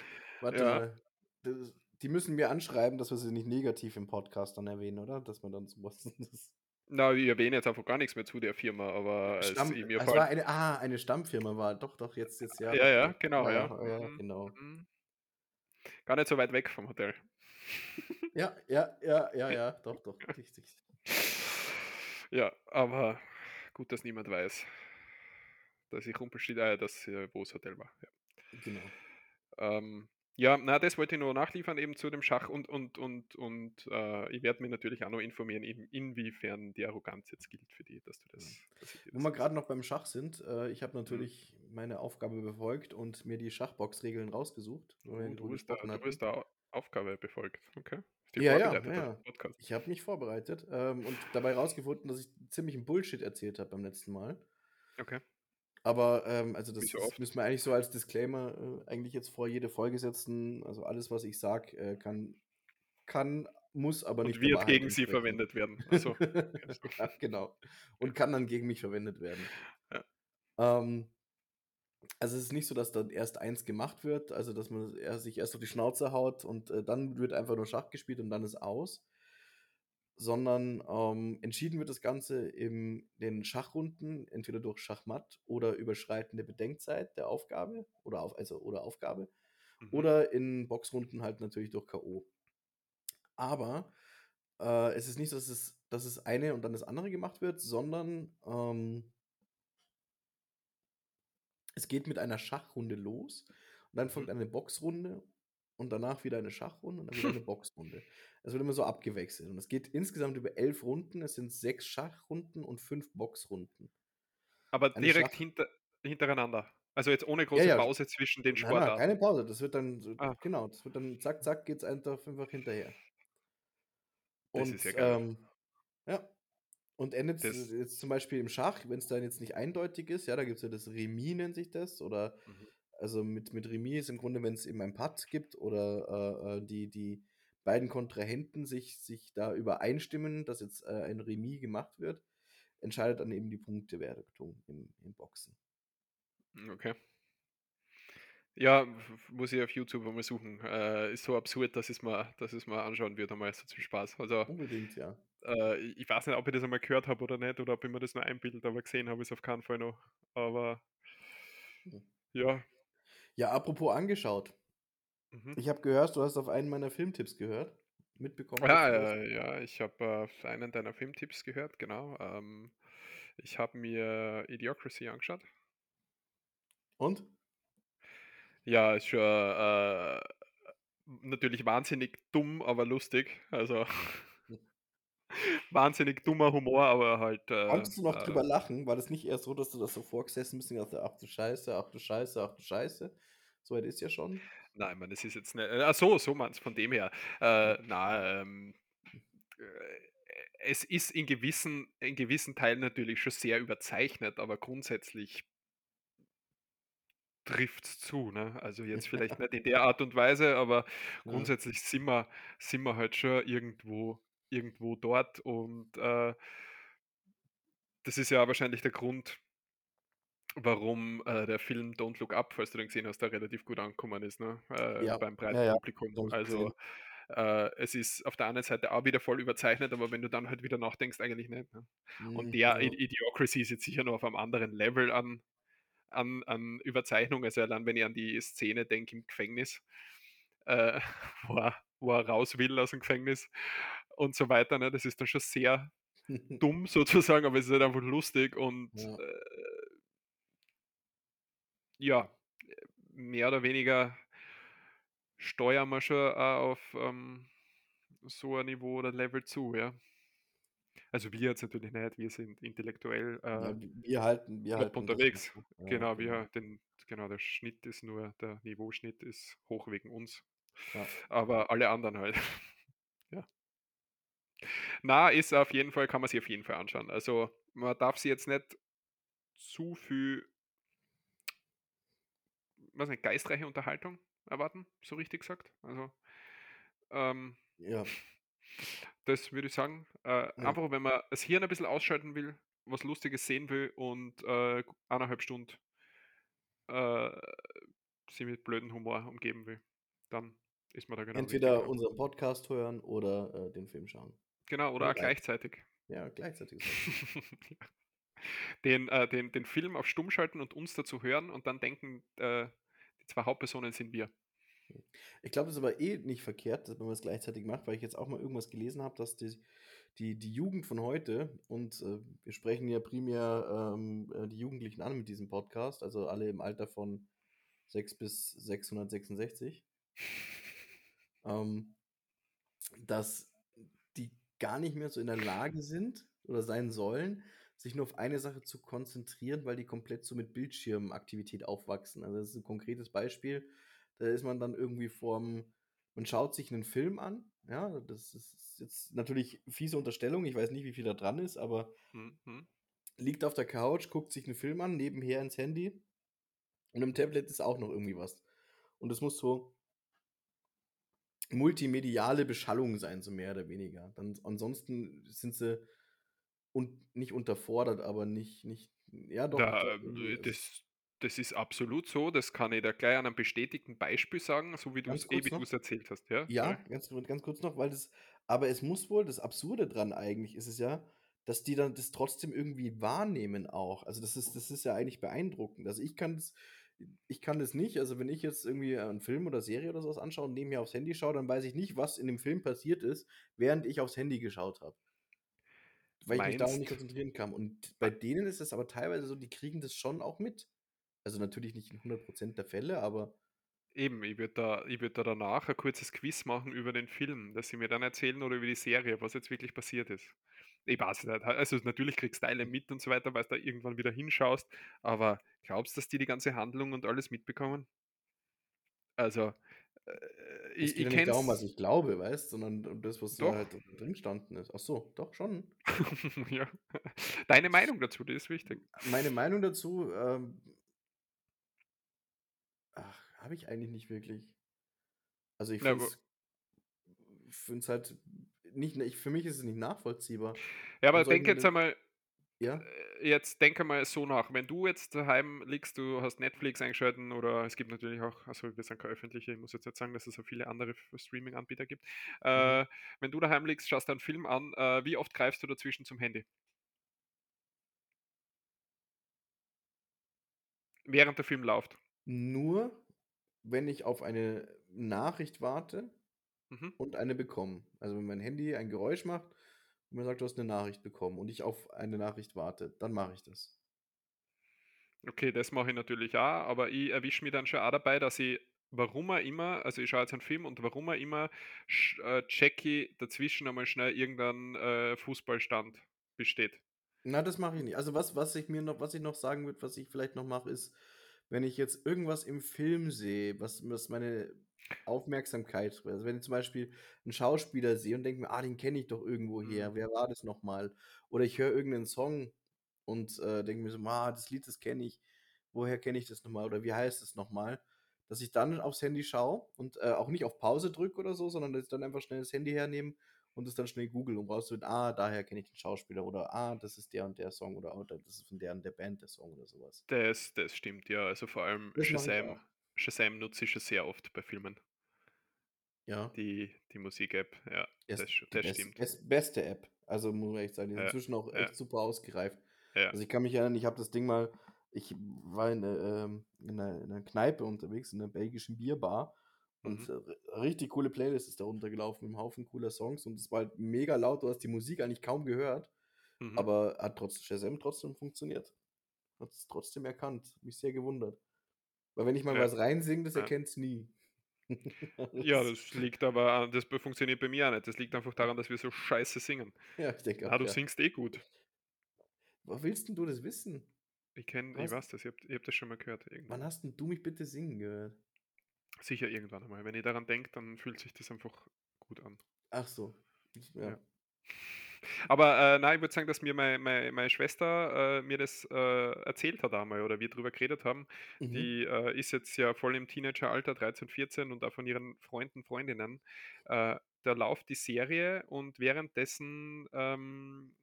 Warte ja. mal. Das, die müssen mir anschreiben, dass wir sie nicht negativ im Podcast dann erwähnen, oder? Dass man dann sowas. <laughs> Das na, ich erwähne jetzt einfach gar nichts mehr zu der Firma, aber Stamm, es, mir also war eine, ah, eine Stammfirma war, doch, doch, jetzt, jetzt, ja. Ja, ja, genau, ja. ja. ja mhm, genau. Mhm. Gar nicht so weit weg vom Hotel. Ja, ja, ja, ja, ja, <laughs> doch, doch, richtig. Ja, aber gut, dass niemand weiß, dass ich Rumpelstilzchen, äh, dass, wo das Hotel war. Ja. Genau. Ähm, ja, na, das wollte ich nur nachliefern eben zu dem Schach und, und, und, und äh, ich werde mich natürlich auch noch informieren, in, inwiefern die Arroganz jetzt gilt für die, dass du das. Dass das Wo wir gerade noch beim Schach sind, äh, ich habe mhm. natürlich mhm. meine Aufgabe befolgt und mir die Schachbox-Regeln rausgesucht. Oh, du, bist da, du bist da Aufgabe befolgt, okay. Ja, ja, ja. Ich habe mich vorbereitet ähm, und dabei rausgefunden, dass ich ziemlichen Bullshit erzählt habe beim letzten Mal. Okay. Aber ähm, also das, müssen wir eigentlich so als Disclaimer äh, eigentlich jetzt vor jede Folge setzen. Also alles, was ich sage, äh, kann, kann, muss aber Und nicht der wird gegen sie verwendet werden. Also, <laughs> ja, genau. Und kann dann gegen mich verwendet werden. Ja. Ähm, also es ist nicht so, dass dann erst eins gemacht wird, also dass man sich erst auf die Schnauze haut und äh, dann wird einfach nur Schach gespielt und dann ist aus. Sondern ähm, entschieden wird das Ganze in den Schachrunden, entweder durch Schachmatt oder überschreitende Bedenkzeit der Aufgabe oder auf, also oder Aufgabe. mhm. Oder in Boxrunden halt natürlich durch K.O. Aber äh, es ist nicht so, dass es, dass es eine und dann das andere gemacht wird, sondern ähm, es geht mit einer Schachrunde los und dann folgt Mhm. eine Boxrunde und danach wieder eine Schachrunde und dann wieder eine <laughs> Boxrunde. Es wird immer so abgewechselt und es geht insgesamt über elf Runden. Es sind sechs Schachrunden und fünf Boxrunden. Aber Eine direkt Schach- hinter, hintereinander. Also jetzt ohne Ja, große ja. Pause zwischen den Nein, nein, Sportarten. keine Pause. Das wird dann, so, Ah. genau, das wird dann zack, zack, geht es einfach fünffach hinterher. Das Und ist ja geil. ähm, ja. Und endet Das- jetzt zum Beispiel im Schach, wenn es dann jetzt nicht eindeutig ist, ja, da gibt es ja das Remis, nennt sich das, oder Mhm. also mit, mit Remis ist im Grunde, wenn es eben ein Patt gibt oder äh, äh, die, die beiden Kontrahenten sich, sich da übereinstimmen, dass jetzt äh, ein Remis gemacht wird, entscheidet dann eben die Punktewertung im, im Boxen. Okay. Ja, muss ich auf YouTube mal suchen. Äh, ist so absurd, dass ich es mal, dass mal anschauen würde, einmal so zum Spaß. Also, Unbedingt, ja. äh, ich ich weiß nicht, ob ich das einmal gehört habe oder nicht, oder ob ich mir das nur einbildet, aber gesehen habe ich es auf keinen Fall noch. Aber Hm. ja. Ja, apropos angeschaut. Mhm. Ich habe gehört, du hast auf einen meiner Filmtipps gehört. Mitbekommen? Ja, hast du das? ja, ja, ich habe äh, einen deiner Filmtipps gehört, genau. Ähm, ich habe mir Idiocracy angeschaut. Und? Ja, ist schon äh, natürlich wahnsinnig dumm, aber lustig. Also <laughs> wahnsinnig dummer Humor, aber halt. Äh, Konntest du noch äh, drüber lachen? War das nicht erst so, dass du das so vorgesessen bist und hast, ach du Scheiße, ach du Scheiße, ach du Scheiße? So weit ist ja schon. Nein, man, das ist jetzt nicht. Ach so, so meinst von dem her. Äh, na, ähm, äh, es ist in gewissen, in gewissen Teilen natürlich schon sehr überzeichnet, aber grundsätzlich trifft es zu. Ne? Also jetzt vielleicht <laughs> nicht in der Art und Weise, aber grundsätzlich sind wir, sind wir halt schon irgendwo, irgendwo dort und äh, das ist ja wahrscheinlich der Grund, warum äh, der Film Don't Look Up, falls du den gesehen hast, da relativ gut angekommen ist, ne? Äh, Ja, beim breiten ja, ja, Publikum. Also äh, es ist auf der einen Seite auch wieder voll überzeichnet, aber wenn du dann halt wieder nachdenkst, eigentlich nicht. Ne? Und Mhm, der ja. I- Idiocracy ist jetzt sicher noch auf einem anderen Level an, an, an Überzeichnung. Also allein wenn ich an die Szene denke im Gefängnis, äh, <laughs> wo, er, wo er raus will aus dem Gefängnis und so weiter, ne? das ist dann schon sehr <laughs> dumm sozusagen, aber es ist halt einfach lustig und Ja. äh, ja, mehr oder weniger steuern wir schon auch auf ähm, so ein Niveau oder Level zu, ja. Also wir jetzt natürlich nicht, wir sind intellektuell äh, ja, wir halten, wir halten unterwegs. Ja, Genau, wir, den, genau, der Schnitt ist nur, der Niveauschnitt ist hoch wegen uns. Ja. Aber alle anderen halt. <laughs> ja. Na, ist auf jeden Fall, kann man sich auf jeden Fall anschauen. Also man darf sich jetzt nicht zu viel, was nicht, geistreiche Unterhaltung erwarten, so richtig gesagt. Also ähm, Ja. das würde ich sagen. Äh, Einfach, wenn man das Hirn ein bisschen ausschalten will, was Lustiges sehen will und äh, eineinhalb Stunden äh, sie mit blödem Humor umgeben will, dann ist man da genau Entweder unseren Podcast hören oder äh, den Film schauen. Genau, oder auch gleichzeitig. Ja, gleichzeitig. <laughs> den, äh, den, den Film auf Stumm schalten und uns dazu hören und dann denken, äh, zwei Hauptpersonen sind wir. Ich glaube, es ist aber eh nicht verkehrt, dass man es gleichzeitig macht, weil ich jetzt auch mal irgendwas gelesen habe, dass die, die, die Jugend von heute, und äh, wir sprechen ja primär ähm, äh, die Jugendlichen an mit diesem Podcast, also alle im Alter von 6 bis 666, <laughs> ähm, dass die gar nicht mehr so in der Lage sind oder sein sollen, sich nur auf eine Sache zu konzentrieren, weil die komplett so mit Bildschirmaktivität aufwachsen. Also das ist ein konkretes Beispiel. Da ist man dann irgendwie vorm und schaut sich einen Film an. Ja, das ist jetzt natürlich fiese Unterstellung. Ich weiß nicht, wie viel da dran ist, aber Mhm. liegt auf der Couch, guckt sich einen Film an, nebenher ins Handy. Und im Tablet ist auch noch irgendwie was. Und es muss so multimediale Beschallung sein, so mehr oder weniger. Dann, ansonsten sind sie und nicht unterfordert, aber nicht, nicht, ja doch, Da, äh, ist das das ist absolut so. Das kann ich dir gleich an einem bestätigten Beispiel sagen, so wie eh kurz wie noch. du's erzählt hast. Ja, Ja, ganz, ganz kurz noch, weil das, aber es muss wohl, das Absurde dran eigentlich ist es ja, dass die dann das trotzdem irgendwie wahrnehmen auch. Also das ist, das ist ja eigentlich beeindruckend. Also ich kann das, ich kann das nicht. Also wenn ich jetzt irgendwie einen Film oder Serie oder sowas anschaue und nebenher aufs Handy schaue, dann weiß ich nicht, was in dem Film passiert ist, während ich aufs Handy geschaut habe. Weil ich mich darauf nicht Meinst konzentrieren kann. Und bei denen ist es aber teilweise so, die kriegen das schon auch mit. Also natürlich nicht in 100% der Fälle, aber Eben, ich würde da ich würde da danach ein kurzes Quiz machen über den Film, dass sie mir dann erzählen oder über die Serie, was jetzt wirklich passiert ist. Ich weiß nicht, also natürlich kriegst du Teile mit und so weiter, weil's da irgendwann wieder hinschaust, aber glaubst du, dass die die ganze Handlung und alles mitbekommen? Also, Es ich geht ich ja nicht darum, was ich glaube, weißt, sondern um das, was da Doch. halt drin gestanden ist. Ach so, doch schon. <laughs> Ja. Deine Meinung dazu, die ist wichtig. Meine Meinung dazu, ähm ach, habe ich eigentlich nicht wirklich. Also ich finde es halt nicht ich für mich ist es nicht nachvollziehbar. Ja, aber soll ich denk mir jetzt einmal ja? äh, jetzt denke mal so nach. Wenn du jetzt daheim liegst, du hast Netflix eingeschalten oder es gibt natürlich auch also wir sind keine öffentliche, ich muss jetzt nicht sagen, dass es so viele andere Streaming-Anbieter gibt. Mhm. Äh, wenn du daheim liegst, schaust einen Film an, äh, wie oft greifst du dazwischen zum Handy? Während der Film läuft. Nur, wenn ich auf eine Nachricht warte Mhm. und eine bekomme. Also wenn mein Handy ein Geräusch macht und mir sagt: „Du hast 'ne Nachricht bekommen“ und ich auf eine Nachricht warte, dann mache ich das. Okay, das mache ich natürlich auch, aber ich erwische mich dann schon auch dabei, dass ich, warum auch immer also ich schaue jetzt einen Film und warum auch immer, äh, checke dazwischen einmal schnell irgendeinen, äh, Fußballstand besteht. Na, das mache ich nicht. Also was was ich mir noch was ich noch sagen würde, was ich vielleicht noch mache, ist, wenn ich jetzt irgendwas im Film sehe, was was meine Aufmerksamkeit also wenn ich zum Beispiel 'n Schauspieler sehe und denke mir: „Ah, den kenne ich doch Mhm. irgendwoher. Wer war das noch mal?“ Oder ich höre irgend 'nen Song und, äh, denke mir so: „Ah, das Lied, das kenne ich. Woher kenne ich das noch mal oder wie heißt es noch mal?“ Dass ich dann aufs Handy schaue und, äh, auch nicht auf Pause drücke oder so, sondern dass ich dann einfach schnell das Handy hernehme und das dann schnell google, um rauszufinden: „Ah, daher kenne ich den Schauspieler“ oder „Ah, das ist der und der Song“ oder „Oh, das ist von der und der Band der Song“ oder so was. Das das stimmt, ja. Also vor allem Das Shazam. Shazam nutze ich schon sehr oft bei Filmen. Ja. Die die Musik-App, ja, Ist das das best stimmt. best beste App. Also, muss man echt sagen, die ist Ja, inzwischen auch ja. echt super ausgereift. Ja. Also, ich kann mich erinnern, ich habe das Ding mal ich war in 'ne ähm, in 'ner in 'ner Kneipe unterwegs, in 'ner belgischen Bierbar und, Mhm. äh, ri richtig coole Playlist ist da runtergelaufen mit 'nem Haufen cooler Songs und es war halt mega laut. Du hast die Musik eigentlich kaum gehört, Mhm. aber hat trotz Shazam trotzdem funktioniert. Hat's trotzdem erkannt. Hat mich sehr gewundert. Weil wenn ich mal Ja, was reinsinge, das ja. erkennt's nie. <laughs> Ja, Das liegt aber an das funktioniert bei mir auch nicht. Das liegt einfach daran, dass wir so scheiße singen. Ja, ich denke Ah, auch, du ja. singst eh gut. Woher willst 'n du das wissen? Ich kenne ich weiß das, ich habe habe das schon mal gehört Wann irgendwann. hast 'n du mich bitte singen gehört? Sicher irgendwann einmal. Wenn ich daran denke, dann fühlt sich das einfach gut an. Ach so, ja. Ja. Aber, äh, nein, ich würde sagen, dass mir mei mei meine Schwester, äh, mir das, äh, erzählt hat einmal oder wir drüber geredet haben. Mhm. Die, äh, ist jetzt ja voll im Teenageralter, 13, 14 und auch von ihren Freunden, Freundinnen. Äh, da läuft die Serie und währenddessen, ähm,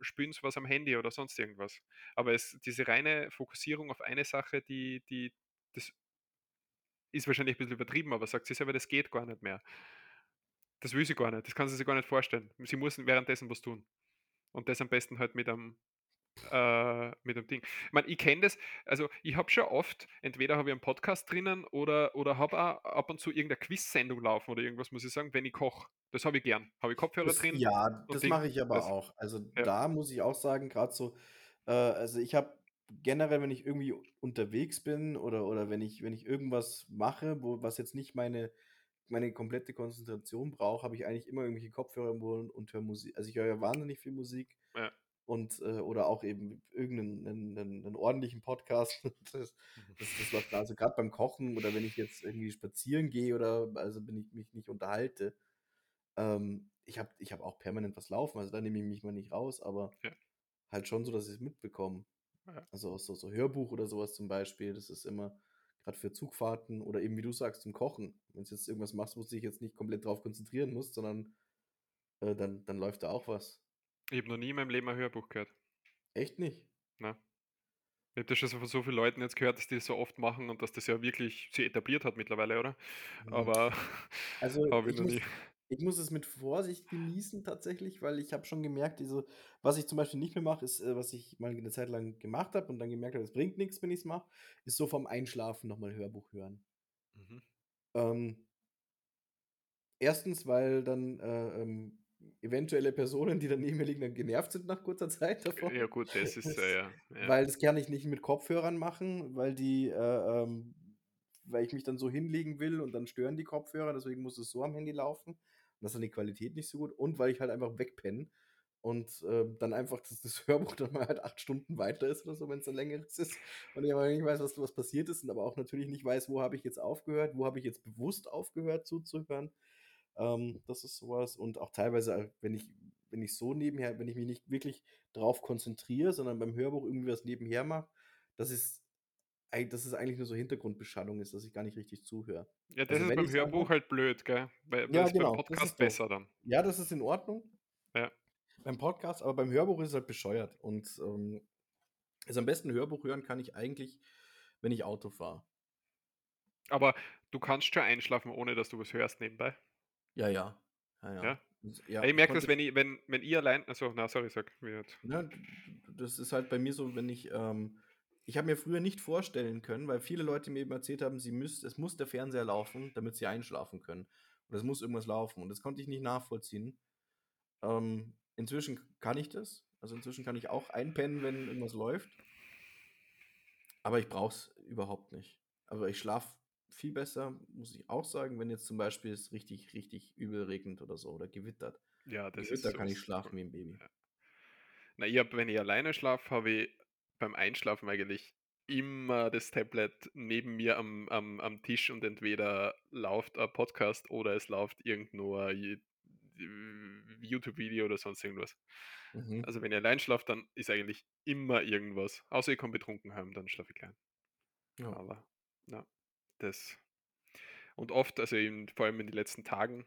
spielen sie was am Handy oder sonst irgendwas. Aber es diese reine Fokussierung auf eine Sache, die die das ist wahrscheinlich 'n bisschen übertrieben, aber sagt sie selber, das geht gar nicht mehr. Das will sie gar nicht. Das kann sie sich gar nicht vorstellen. Sie muss währenddessen was tun. Und das am besten halt mit einem äh, mit 'nem Ding. Ich meine, ich kenne das also, ich habe schon oft entweder habe ich einen Podcast drinnen oder oder habe auch ab und zu irgendeine Quizsendung laufen oder irgendwas, muss ich sagen, wenn ich koche. Das habe ich gern. Habe ich Kopfhörer Das drin ja, das mache ich aber Das auch. Also, ja. da muss ich auch sagen, grad so äh, also, ich habe generell, wenn ich irgendwie unterwegs bin oder oder wenn ich wenn ich irgendwas mache, wo was jetzt nicht meine meine komplette Konzentration braucht, habe ich eigentlich immer irgendwelche Kopfhörer im Ohr und höre Musi also, ich höre ja wahnsinnig viel Musik Ja. und äh, oder auch eben irgendeinen einen, einen, ordentlichen Podcast. <laughs> Das, <laughs> das, das läuft also gerade beim Kochen oder wenn ich jetzt irgendwie spazieren gehe oder also wenn ich mich nicht unterhalte. Ähm, ich habe ich hab auch permanent was laufen, also da nehme ich mich mal nicht raus, aber Ja. halt schon so, dass ich es mitbekomme. Ja. Also auch so, so Hörbuch oder sowas zum Beispiel, das ist immer gerade für Zugfahrten oder eben wie du sagst, zum Kochen. Wenn du jetzt irgendwas machst, wo du dich jetzt nicht komplett drauf konzentrieren musst, sondern äh, dann, dann läuft da auch was. Ich habe noch nie in meinem Leben ein Hörbuch gehört. Echt nicht? Ne? Ich habe das schon von so vielen Leuten jetzt gehört, dass die das so oft machen und dass das ja wirklich sich etabliert hat mittlerweile, oder? Mhm. Aber Also <laughs> habe ich muss, nie. Ich muss es mit Vorsicht genießen tatsächlich, weil ich habe schon gemerkt, diese, was ich zum Beispiel nicht mehr mache, ist, äh, was ich mal eine Zeit lang gemacht habe und dann gemerkt habe, es bringt nichts, wenn ich es mache, ist so vom Einschlafen nochmal Hörbuch hören. Mhm. Ähm, erstens, weil dann äh, ähm, eventuelle Personen, die dann neben mir liegen, dann genervt sind nach kurzer Zeit <laughs> davon. Ja gut, das ist äh, <laughs> ja, ja. Weil das kann ich nicht mit Kopfhörern machen, weil die, äh, ähm, weil ich mich dann so hinlegen will und dann stören die Kopfhörer, deswegen muss es so am Handy laufen. Und das ist dann die Qualität nicht so gut. Und weil ich halt einfach wegpenne und äh, dann einfach das, das <laughs> Hörbuch dann mal halt acht Stunden weiter ist oder so, wenn es ein längeres ist. Und ich aber nicht weiß, was, was passiert ist und aber auch natürlich nicht weiß, wo habe ich jetzt aufgehört, wo habe ich jetzt bewusst aufgehört zuzuhören. Ähm, das ist sowas. Und auch teilweise, äh, wenn ich, wenn ich so nebenher, wenn ich mich nicht wirklich drauf konzentriere, sondern beim Hörbuch irgendwie was nebenher mache, das ist, dass es eigentlich nur so Hintergrundbeschallung ist, dass ich gar nicht richtig zuhöre. Ja, das Also ist beim Hörbuch halt blöd, gell? Weil, ja, es beim genau, das Podcast ist besser dann. Ja, das ist in Ordnung Ja. beim Podcast, aber beim Hörbuch ist es halt bescheuert. Und ähm, also am besten Hörbuch hören kann ich eigentlich, wenn ich Auto fahre. Aber du kannst schon einschlafen, ohne dass du was hörst nebenbei. Ja, ja. Ja, ja. Ja. Ja, ich merke das, wenn ich, wenn, wenn ihr allein. Also, na, sorry, sag. wie jetzt. d- das ist halt bei mir so, wenn ich, ähm, ich habe mir früher nicht vorstellen können, weil viele Leute mir eben erzählt haben, sie müsst, es muss der Fernseher laufen, damit sie einschlafen können. Und es muss irgendwas laufen. Und das konnte ich nicht nachvollziehen. Ähm, inzwischen kann ich das. Also inzwischen kann ich auch einpennen, wenn irgendwas läuft. Aber ich brauche es überhaupt nicht. Aber ich schlafe viel besser, muss ich auch sagen, wenn jetzt zum Beispiel es richtig, richtig übel regnet oder so oder gewittert. Ja, das ist Gewitter so. kann ich schlafen wie ein Baby. Ja. Na, ich hab, wenn ich alleine schlafe, habe ich beim Einschlafen eigentlich immer das Tablet neben mir am, am, am Tisch und entweder läuft ein Podcast oder es läuft irgendwo ein Ju- YouTube-Video oder sonst irgendwas. Mhm. Also wenn ich allein schlafe, dann ist eigentlich immer irgendwas. Außer ich komme betrunken heim, dann schlafe ich klein. Ja. Aber ja, das. Und oft, also in, vor allem in den letzten Tagen,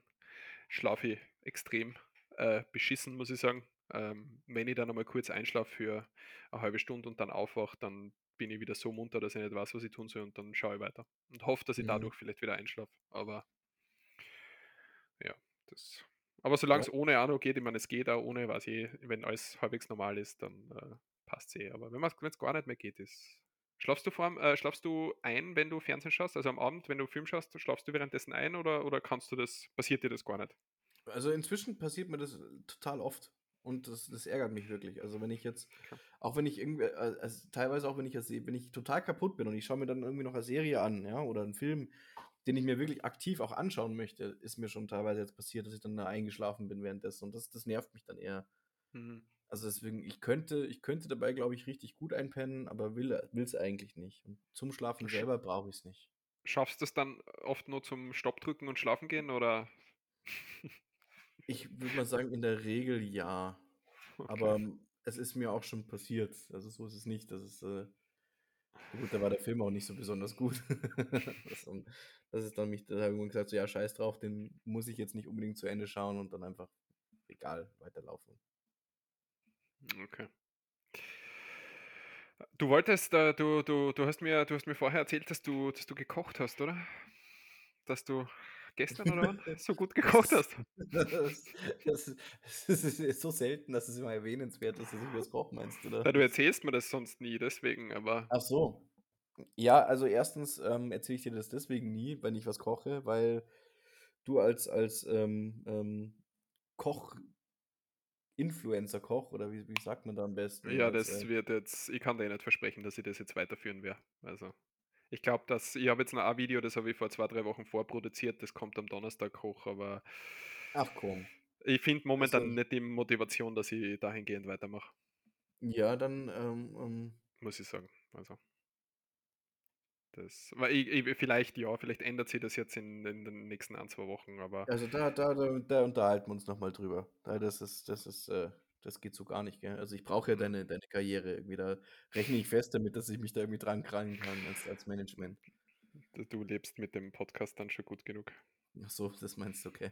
schlafe ich extrem äh, beschissen, muss ich sagen. Ähm, wenn ich dann einmal kurz einschlafe für eine halbe Stunde und dann aufwache, dann bin ich wieder so munter, dass ich nicht weiß, was ich tun soll und dann schaue ich weiter. Und hoffe, dass ich Mhm. dadurch vielleicht wieder einschlafe. Aber ja, das. Aber solange Ja. es ohne Ahnung geht, ich meine, es geht auch ohne, weiß ich, wenn alles halbwegs normal ist, dann äh, passt es eh. Aber wenn es gar nicht mehr geht, ist. Schlafst du, vor, äh, schlafst du ein, wenn du Fernsehen schaust? Also am Abend, wenn du Film schaust, schlafst du währenddessen ein oder, oder kannst du das, passiert dir das gar nicht? Also inzwischen passiert mir das total oft. Und das, das ärgert mich wirklich. Also wenn ich jetzt, auch wenn ich irgendwie, äh, also teilweise auch wenn ich jetzt sehe, wenn ich total kaputt bin und ich schaue mir dann irgendwie noch eine Serie an, ja, oder einen Film, den ich mir wirklich aktiv auch anschauen möchte, ist mir schon teilweise jetzt passiert, dass ich dann da eingeschlafen bin währenddessen. Und das, das nervt mich dann eher. Mhm. Also deswegen, ich könnte, ich könnte dabei, glaube ich, richtig gut einpennen, aber will es eigentlich nicht. Und zum Schlafen Sch- selber brauche ich es nicht. Schaffst du es dann oft nur zum Stopp drücken und schlafen gehen oder? Ich würde mal sagen, in der Regel ja. <laughs> Okay. Aber ähm, es ist mir auch schon passiert. Also so ist es nicht. Das ist, äh, gut, da war der Film auch nicht so besonders gut. <laughs> das, das ist dann mich, da habe ich irgendwann gesagt, so ja, scheiß drauf, den muss ich jetzt nicht unbedingt zu Ende schauen und dann einfach egal weiterlaufen. Okay. Du wolltest, äh, du, du, du hast mir, du hast mir vorher erzählt, dass du, dass du gekocht hast, oder? Dass du gestern oder wann <laughs> so gut Das gekocht hast. das, das, ist, das ist so selten, dass es immer erwähnenswert ist, dass ich was koche, meinst du, Ja, oder? du erzählst mir das sonst nie, deswegen, aber Ach so. Ja, also erstens ähm, erzähle ich dir das deswegen nie, wenn ich was koche, weil du als, als ähm, ähm, Koch, Influencer-Koch, oder wie, wie sagt man da am besten? ja, Als, das äh, wird jetzt, ich kann dir nicht versprechen, dass ich das jetzt weiterführen werde. Also, ich glaube, dass, ich habe jetzt noch ein Video, das habe ich vor zwei, drei Wochen vorproduziert, das kommt am Donnerstag hoch, aber ach komm. ich finde momentan Also, nicht die Motivation, dass ich dahingehend weitermache. Ja, dann, ähm, ähm Muss ich sagen, also. Das weil ich ich vielleicht ja, vielleicht ändert sich das jetzt in in den nächsten 1, 2 Wochen, aber Also, da da da da unterhalten wir uns noch mal drüber. Da das ist das ist, äh das geht so gar nicht, gell? Also, ich brauche ja Mhm. deine deine Karriere irgendwie, da rechne ich fest damit, dass ich mich da irgendwie dran krallen kann als als Management. Du lebst mit dem Podcast dann schon gut genug. Ach so, das meinst du, okay.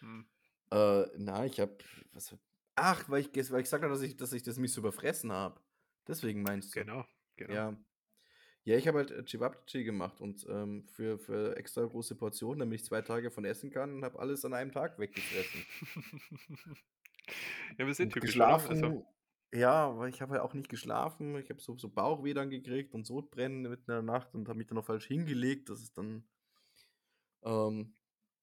Mhm. Äh, na, ich habe was ach, weil ich weil ich gesagt habe, dass ich dass ich das mich so überfressen habe. Deswegen meinst du? Genau, genau. Ja. Ja, ich habe halt, äh, Cevapcici gemacht und, ähm, für für extra große Portionen, damit ich 2 Tage davon essen kann und habe alles an einem Tag weggefressen. <laughs> <laughs> Ja, aber eh Und typisch? Also geschlafen ja, weil ich habe ja auch nicht geschlafen. Ich habe so so Bauchweh dann gekriegt und Sodbrennen mitten in der Nacht und habe mich dann auch falsch hingelegt. Das ist dann ähm,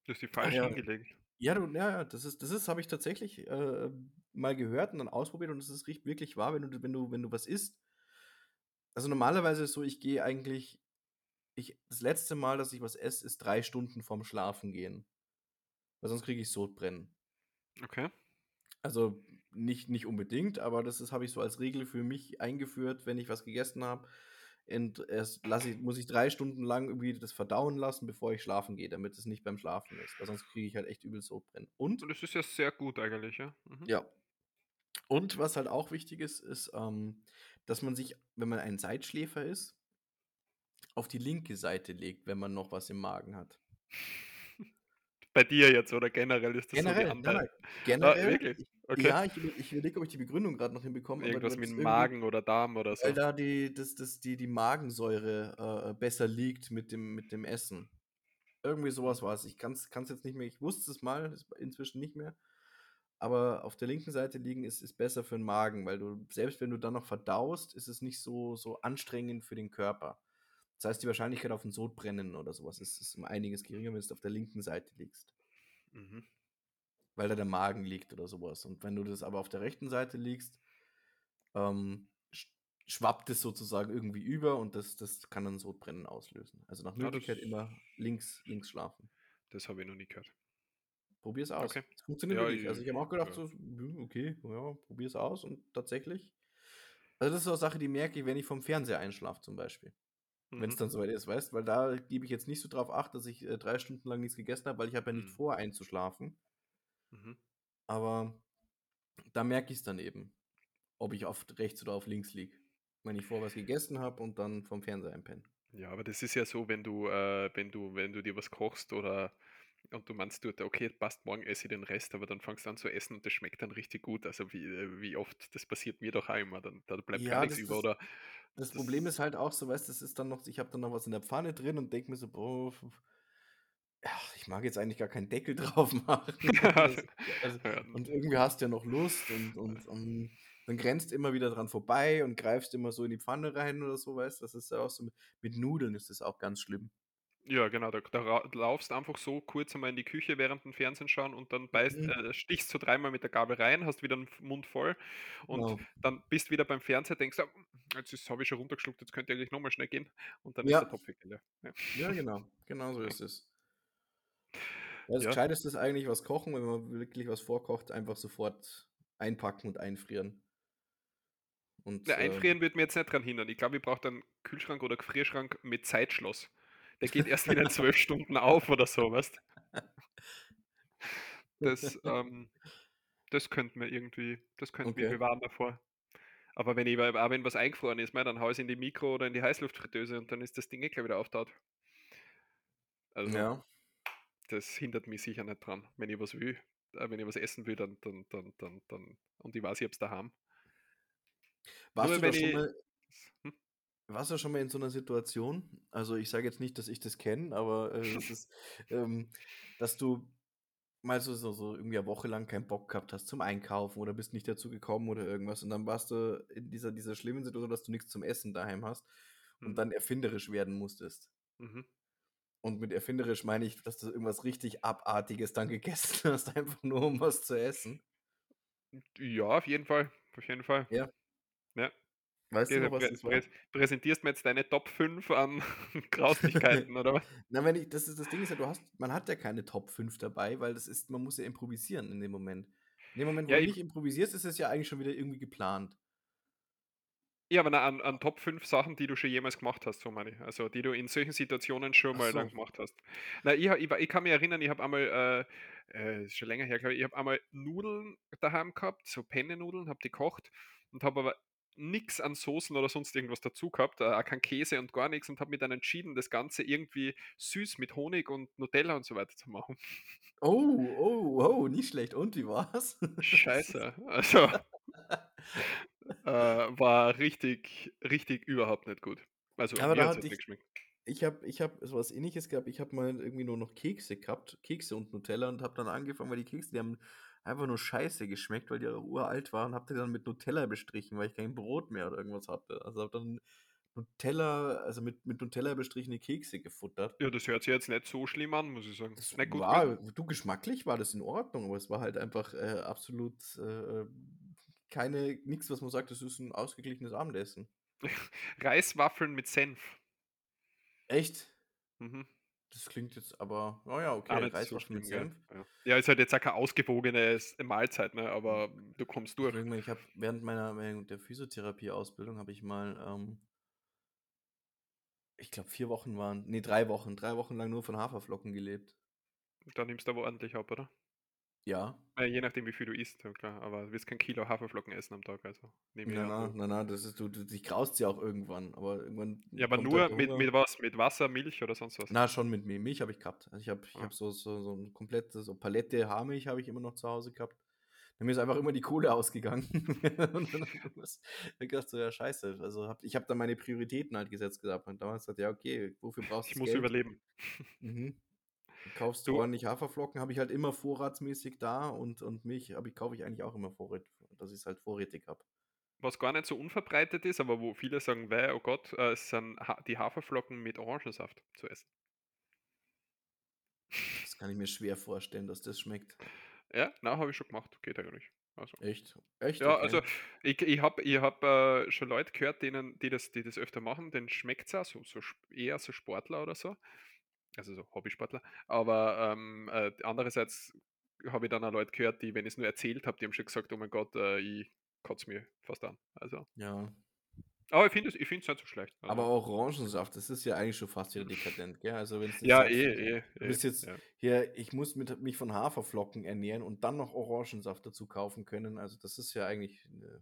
Du hast dich ach falsch ja. hingelegt? Ja, du ja, das ist das ist habe ich tatsächlich, äh, mal gehört und dann ausprobiert und es ist riecht wirklich wahr, wenn du wenn du wenn du was isst also, normalerweise ist so, ich gehe eigentlich ich das letzte Mal, dass ich was esse, ist 3 Stunden vorm Schlafengehen. Weil sonst kriege ich Sodbrennen. Okay. Also, nicht nicht unbedingt, aber das habe ich so als Regel für mich eingeführt, wenn ich was gegessen habe und erst ich muss ich 3 Stunden lang irgendwie das verdauen lassen, bevor ich schlafen gehe, damit es nicht beim Schlafen ist, weil sonst kriege ich halt echt übel Sodbrennen. Und Und das ist ja sehr gut eigentlich, ja. Mhm. Ja. Und was halt auch wichtig ist, ist, ähm, dass man sich, wenn man ein Seitschläfer ist auf die linke Seite legt, wenn man noch was im Magen hat. Bei dir jetzt oder generell ist das so die Generell, nein, ah, generell, ich Okay. ja, ich ich überlege, ob ich die Begründung grad noch hinbekomme, Irgendwas weil mit Magen oder Darm oder weil so? da die das das die die Magensäure, äh, besser liegt mit dem mit dem Essen. Irgendwie so Mhm. was war's. Ich kann's kann's jetzt nicht mehr ich wusste es mal, inzwischen nicht mehr. Aber auf der linken Seite liegen ist ist besser für 'n Magen, weil du selbst wenn du dann noch verdaust, ist es nicht so so anstrengend für den Körper. Das heißt, die Wahrscheinlichkeit auf 'n Sodbrennen oder so was ist ist um einiges geringer, wenn du auf der linken Seite liegst. Mhm. Weil da der Magen liegt oder so was. Und wenn du das aber auf der rechten Seite liegst, ähm, sch schwappt es sozusagen irgendwie über und das das kann dann Sodbrennen auslösen. Also, nach Ah, das Möglichkeit immer links links schlafen. Das habe ich noch nie gehört. Probier's aus. Okay. Es funktioniert Ja, wirklich. Also, ich habe auch gedacht ja. so: „Hm, okay, ja, probier's aus“ und tatsächlich also, das ist so 'ne Sache, die merke ich, wenn ich vorm Fernseher einschlafe zum Beispiel. Mhm. dann so weit ist, weißt? Weil da gebe ich jetzt nicht so drauf Acht, dass ich, äh, 3 Stunden lang nichts gegessen habe, weil ich habe ja nicht Mhm. vor, einzuschlafen. Mhm. Aber da merke ich's dann eben, ob ich auf rechts oder auf links liege, wenn ich vorher was gegessen habe und dann vorm Fernseher einpenne. Ja, aber das ist ja so, wenn du äh, wenn du wenn du dir was kochst oder und du meinst dort: „Okay, passt, morgen esse ich den Rest“, aber dann fängst du an zu essen und das schmeckt dann richtig gut. Also, wie äh, wie oft das passiert mir doch auch immer, dann da bleibt gar Ja, nix das über oder das Problem das ist halt auch so, weißt du, das ist dann noch ich habe dann noch was in der Pfanne drin und denke mir so: „Boah, ach, ich mag jetzt eigentlich gar keinen Deckel <laughs> drauf machen.“ <laughs> Das also, Ja. und irgendwie hast du ja noch Lust und und, ähm, dann grennst immer wieder dran vorbei und greifst immer so in die Pfanne rein oder so, weißt du? Das ist ja auch so mit mit Nudeln ist das auch ganz schlimm. Ja, genau, da da laufst einfach so kurz einmal in die Küche während dem Fernsehen schauen und dann beißt Mhm. äh, stichst du dreimal mit der Gabel rein, hast wieder 'n F Mund voll und Genau. dann bist wieder beim Fernseher, denkst du: „Hm, jetzt habe ich schon runtergeschluckt, jetzt könnte eigentlich noch mal schnell gehen“ und dann ist der Ja. Topf leer. Ja. Ja, genau. Genau so Ja. ist es. Ja, das Ja. Gescheiteste ist eigentlich was kochen, wenn man wirklich was vorkocht, einfach sofort einpacken und einfrieren. Und, Ja, äh einfrieren würde mich jetzt nicht dran hindern. Ich glaube, ich brauche dann Kühlschrank oder Gefrierschrank mit Zeitschloss. Der geht erst wieder in 12 Stunden auf oder so, weißt? Das, ähm das könnte mir irgendwie das könnte mich Okay. bewahren davor. Aber wenn ich auch wenn was eingefroren ist, mei, dann haue ich's in die Mikro oder in die Heißluftfritteuse und dann ist das Ding eh gleich wieder auftaut. Also, Ja. das hindert mich sicher nicht dran. Wenn ich was will äh, wenn ich was essen will, dann dann dann dann dann und ich weiß, ich habe es daheim. Warst Nur du da schon ich mal? Warst du schon mal in so 'ner Situation? Also, ich sage jetzt nicht, dass ich das kenne, aber, äh, <laughs> es ist, ähm, dass du mal so so so irgendwie 'ne Woche lang keinen Bock gehabt hast zum Einkaufen oder bist nicht dazu gekommen oder irgendwas und dann warst du in dieser dieser schlimmen Situation, dass du nix zum Essen daheim hast und Mhm. dann erfinderisch werden musstest. Mhm. Und mit erfinderisch meine ich, dass du irgendwas richtig Abartiges dann gegessen <laughs> hast, einfach nur um was zu essen? Ja, auf jeden Fall, auf jeden Fall. Ja. Weißt du noch, was das war? präs präsentierst mir jetzt deine Top 5 an <laughs> Grauslichkeiten oder was? <laughs> Na, wenn ich das ist das Ding ist ja, du hast man hat ja keine Top 5 dabei, weil das ist man muss ja improvisieren in dem Moment. In dem Moment, wo Ja, du ich nicht improvisierst, ist es ja eigentlich schon wieder irgendwie geplant. Ja, aber na, an an Top 5 Sachen, die du schon jemals gemacht hast, so meine ich. Also, die du in solchen Situationen schon mal dann so. gemacht hast. Na, ich ich ich kann mich erinnern, ich habe einmal, äh äh, ist schon länger her, glaube ich, ich habe einmal Nudeln daheim gehabt, so Penne-Nudeln, habe die gekocht und habe aber nix an Soßen oder sonst irgendwas dazu gehabt, äh, auch kein Käse und gar nix und habe mich dann entschieden, das Ganze irgendwie süß mit Honig und Nutella und so weiter zu machen. Oh, oh, oh, nicht schlecht. Und wie war's? Scheiße, <laughs> also äh, war richtig richtig überhaupt nicht gut. Also, Aber mir da hatte jetzt nicht ich geschmeckt. ich habe ich habe so was Ähnliches gehabt. Ich habe mal irgendwie nur noch Kekse gehabt, Kekse und Nutella und habe dann angefangen, weil die Kekse, die haben einfach nur scheiße geschmeckt, weil die auch uralt waren, habe die dann mit Nutella bestrichen, weil ich kein Brot mehr oder irgendwas hatte. Also, habe dann Nutella also, mit mit Nutella bestrichene Kekse gefuttert. Ja, das hört sich jetzt nicht so schlimm an, muss ich sagen. Das Nicht gut war du, geschmacklich war das in Ordnung, aber es war halt einfach, äh, absolut, äh, keine nix, was man sagt, das ist 'n ausgeglichenes Abendessen. <laughs> Reiswaffeln mit Senf. Echt? Mhm. Das klingt jetzt aber na ja, okay, nicht so Reiswaffeln mit schlimm? Senf. Ja. Ja, ist halt jetzt auch keine ausgewogenes Mahlzeit, ne, Hm, aber du kommst durch. ich habe während meiner während der Physiotherapieausbildung habe ich mal, ähm ich glaube 4 Wochen waren ne, 3 Wochen 3 Wochen lang nur von Haferflocken gelebt. Da nimmst du aber ordentlich ab, oder? Ja. Äh, je nachdem, wie viel du isst, klar, aber du wirst kein Kilo Haferflocken essen am Tag, also ich Na, na, du na, na, das ist du du dich graust's ja auch irgendwann, aber irgendwann Ja, aber halt nur mit mit was? Mit Wasser, Milch oder sonst was? Na, schon mit Mi Milch habe ich gehabt. Also, ich habe ich Ah. habe so so so 'n komplette so Palette Haarmilch habe ich immer noch zu Hause gehabt. Mir ist einfach immer die Kohle <laughs> ausgegangen. Und dann habe ich ich gedacht so: „Ja, scheiße.“ Also, habe ich habe dann meine Prioritäten halt gesetzt gehabt und damals gesagt: „Ja, okay, wofür brauchst du Ich muss Geld?“ überleben. Mhm. Kaufst du Du ordentlich Haferflocken, habe ich halt immer vorratsmäßig da und und Milch ich kaufe ich eigentlich auch immer vorrät dass ich's halt vorrätig habe. Was gar nicht so unverbreitet ist, aber wo viele sagen: „Weh, oh Gott“, äh, sind Ha die Haferflocken mit Orangensaft zu essen. Das kann ich mir schwer vorstellen, dass das schmeckt. Ja, na, habe ich schon gemacht, geht eigentlich. Also Echt? Echt? Ja, Okay. also ich ich habe ich habe, äh, schon Leute gehört, denen die das die das öfter machen, denen schmeckt's auch so so eher so Sportler oder so, also so Hobbysportler. Aber, ähm, äh, andererseits habe ich dann auch Leute gehört, die, wenn ich's nur erzählt habe, die haben schon gesagt: „Oh mein Gott, äh, ich kotze mich fast an.“ Also Ja. aber ich finde es ich es nicht so schlecht, Aber also Orangensaft, das ist ja eigentlich schon fast wieder dekadent, gell? Also, <laughs> jetzt Ja, sagst, eh, eh, du eh, bist jetzt ja. hier ich muss mit mich von Haferflocken ernähren und dann noch Orangensaft dazu kaufen können. Also, das ist ja eigentlich, äh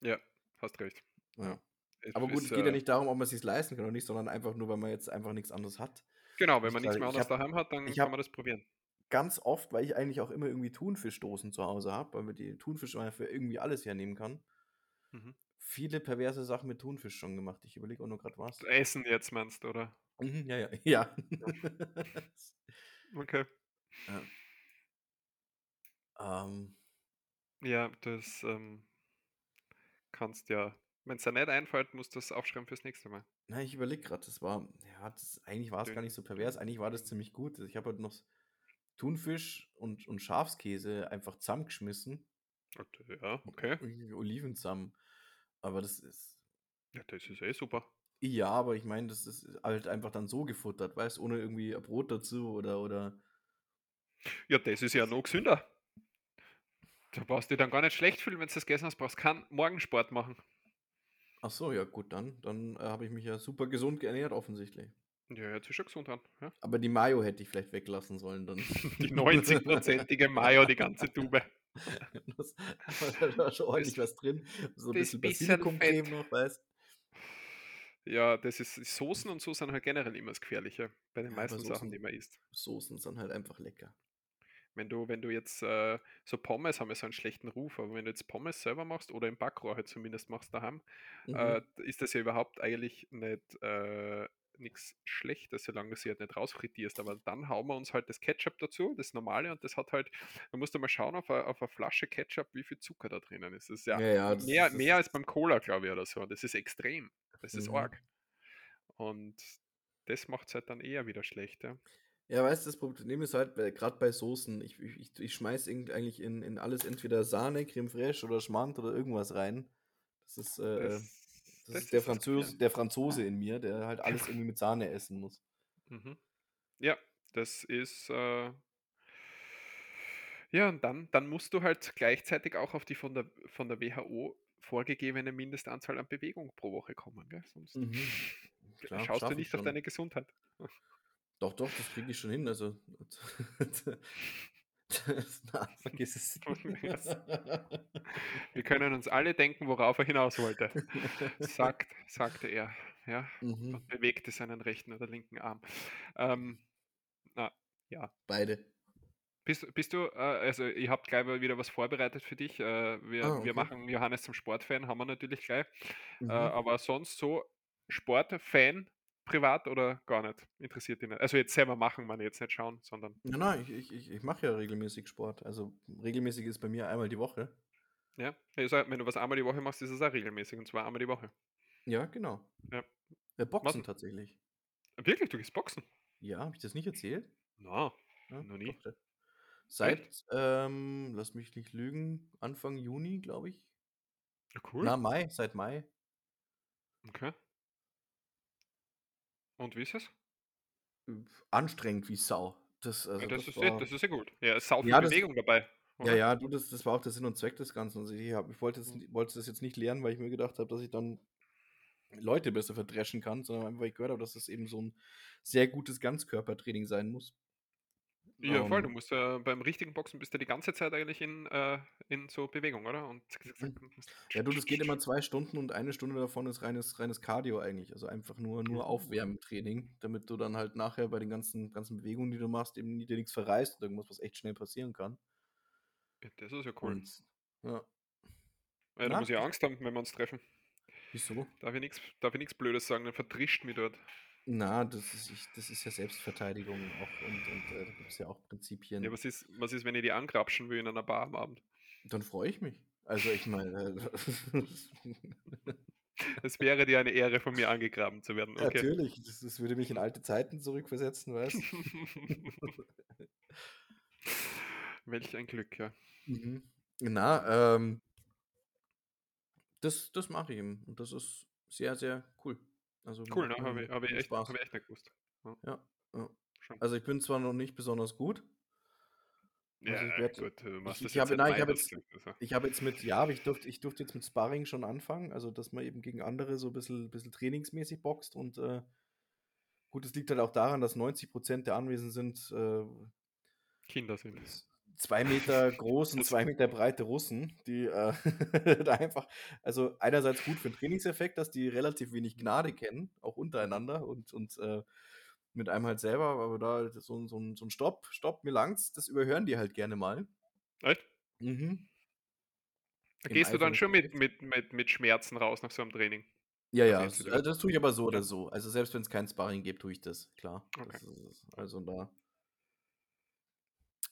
Ja, hast recht. Ja. Es Aber gut, ist, es geht ja äh nicht darum, ob man sich's leisten kann oder nicht, sondern einfach nur, weil man jetzt einfach nix anderes hat. Genau, wenn man grade mehr anderes habe daheim hat, dann kann man das probieren. ganz oft, weil ich eigentlich auch immer irgendwie Thunfischdosen zu Hause habe, weil man die Thunfisch für irgendwie alles hernehmen kann Mhm. viele perverse Sachen mit Thunfisch schon gemacht. Ich überlege auch nur grad was. Essen jetzt meinst du, oder? Mhm, ja, ja, ja. <laughs> Ja. Okay. Ja. Ähm Ja, das, ähm kannst ja wenn's dir nicht einfällt, musst du's aufschreiben fürs nächste Mal. Na, ich überlege grad, das war ja, das eigentlich war's gar nicht so pervers. Eigentlich war das ziemlich gut. Ich habe halt noch Thunfisch und und Schafskäse einfach zusammengeschmissen ja, okay. Oliven zusammen. Aber das ist Ja, das ist eh super. Ja, aber ich meine, das ist halt einfach dann so gefuttert, weißt, ohne irgendwie Brot dazu oder oder Ja, das ist ja noch gesünder. Da brauchst du dich dann gar nicht schlecht fühlen, wenn's das gegessen hast, brauchst keinen Morgensport machen. Ach so, ja gut, dann dann, äh, habe ich mich ja super gesund ernährt offensichtlich. Ja, hört sich schon gesund an, ja. Aber die Mayo hätte ich vielleicht weglassen sollen dann. <laughs> Die 90%ige Mayo, die ganze Tube. <laughs> Das da war schon Das ordentlich was drin. So 'n das bisschen Basilikumcreme noch, weißt? Ja, das ist Soßen und so sind halt generell immer das Gefährliche bei den Ja, meisten Sachen, die Soßen man isst. Soßen sind halt einfach lecker. Wenn du wenn du jetzt, äh so Pommes haben ja so einen schlechten Ruf, aber wenn du jetzt Pommes selber machst oder im Backrohr halt zumindest machst daheim, Mhm. äh, ist das ja überhaupt eigentlich nicht, äh nix Schlechtes, solange du sie halt nicht rausfrittierst. Aber dann hauen wir uns halt das Ketchup dazu, das Normale, und das hat halt man muss da mal schauen auf a auf a Flasche Ketchup, wie viel Zucker da drinnen ist. Das ist ja Ja, ja, das mehr ist mehr als beim Cola, glaube ich, oder so. Das ist extrem. Das ist Mhm. arg. Und das macht's halt dann eher wieder schlecht, ja. Ja, weißt du, das Problem ist halt, grad bei Soßen, ich ich ich irgend eigentlich in in alles entweder Sahne, Crème fraîche oder Schmand oder irgendwas rein. Das ist, äh äh Das das das ist der Gefährliche. der Franzose in mir, der halt alles irgendwie mit Sahne essen muss. Mhm. Ja, das ist, äh Ja, und dann dann musst du halt gleichzeitig auch auf die von der von der WHO vorgegebene Mindestanzahl an Bewegung pro Woche kommen, gell? Sonst Mhm. <laughs> Klar, schaust du nicht auf deine Gesundheit. Doch, doch, das kriege ich schon hin. Also, <laughs> na, <laughs> vergiss es. Wir können uns alle denken, worauf er hinaus wollte. <laughs> Sagt, sagte er, ja, Mhm, und bewegte seinen rechten oder linken Arm. Ähm, na, ja. beide. Bist, bist du, äh, also ihr habt gleich mal wieder was vorbereitet für dich. Äh, wir, Ah, wir okay. machen Johannes zum Sportfan, haben wir natürlich gleich. Äh, Mhm. aber sonst so Sportfan privat oder gar nicht? Interessiert dich nicht? Also jetzt selber machen, man jetzt nicht schauen, sondern Ja, nein, ich, ich, ich, mache ja regelmäßig Sport. Also regelmäßig ist bei mir einmal die Woche. ja. Also, wenn du was einmal die Woche machst, ist es auch regelmäßig und zwar einmal die Woche. Ja, genau. Ja. Äh, Boxen Was? tatsächlich. Wirklich, du gehst boxen? Ja, habe ich das nicht erzählt? Na, Ja, noch nie. doch, ja. Seit, ähm, lass mich nicht lügen, Anfang Juni, glaube ich. Ja, cool. Na, Mai, seit Mai. Okay. Und wie ist es? Anstrengend wie Sau. Das, Ja, also, das, das ist, war, das ist ja gut. Ja, es ist sau viel Ja, das- Bewegung dabei. ja, oder? ja, du, das, das war auch der Sinn und Zweck des Ganzen. Also ich, hab, ich wollte, jetzt, Mhm. wollte das jetzt nicht lernen, weil ich mir gedacht habe, dass ich dann Leute besser verdreschen kann, sondern einfach, weil ich gehört habe, dass das eben so ein sehr gutes Ganzkörpertraining sein muss. Ja, voll. Du Ähm, musst ja beim richtigen Boxen bist du die ganze Zeit eigentlich in, äh, in so Bewegung, oder? Und und musst- Ja, du, das geht immer zwei Stunden und eine Stunde davon ist reines, reines Cardio eigentlich. Also einfach nur, nur. Aufwärmtraining, damit du dann halt nachher bei den ganzen, ganzen Bewegungen, die du machst, eben dir nichts verreißt oder irgendwas, was echt schnell passieren kann. Ja, das ist ja cool. Und ja, Ja, da muss ich Angst haben, wenn wir uns treffen. wieso? Darf ich nichts darf ich nichts Blödes sagen, dann verdrischt mich dort. Na, das ist, ich, das ist ja Selbstverteidigung auch und, und äh, da gibt es ja auch Prinzipien. Ja, was ist, was ist, wenn ich die angrapschen will in einer Bar am Abend? Dann freue ich mich. Also ich meine, äh, <laughs> Es wäre dir eine Ehre, von mir angegraben zu werden. Okay. natürlich, das, das würde mich in alte Zeiten zurückversetzen, weißt du? <laughs> Welch ein Glück, ja. Mhm. Na, ähm, das, das mache ich eben. Und das ist sehr, sehr cool. Also Cool, ne? Habe ich, hab ich, echt, hab ich echt nicht gewusst. Ja, ja. Schon. Also ich bin zwar noch nicht besonders gut. Ja, also ich werd- gut, du machst ich das jetzt habe- nein, ich habe jetzt-. Ich habe jetzt mit, ja, aber ich durfte, ich durfte jetzt mit Sparring schon anfangen, also dass man eben gegen andere so ein bisschen, bisschen trainingsmäßig boxt und äh, gut, es liegt halt auch daran, dass 90% der Anwesend sind äh, Kinder sind. Zwei Meter groß und Das- zwei Meter breite Russen, die äh, <laughs> da einfach, also einerseits gut für den Trainingseffekt, dass die relativ wenig Gnade kennen, auch untereinander und, und äh, mit einem halt selber, aber da so, ein- so, ein- so ein Stopp, Stopp, mir langt's, das überhören die halt gerne mal. Echt? Mhm. Da gehst du dann schon mit, mit, mit, mit Schmerzen raus nach so einem Training? Ja, ja, hältst du s- da? äh, das tue ich aber so oder so. Also selbst wenn es kein Sparring gibt, tue ich das, klar. Okay. Das ist, also da.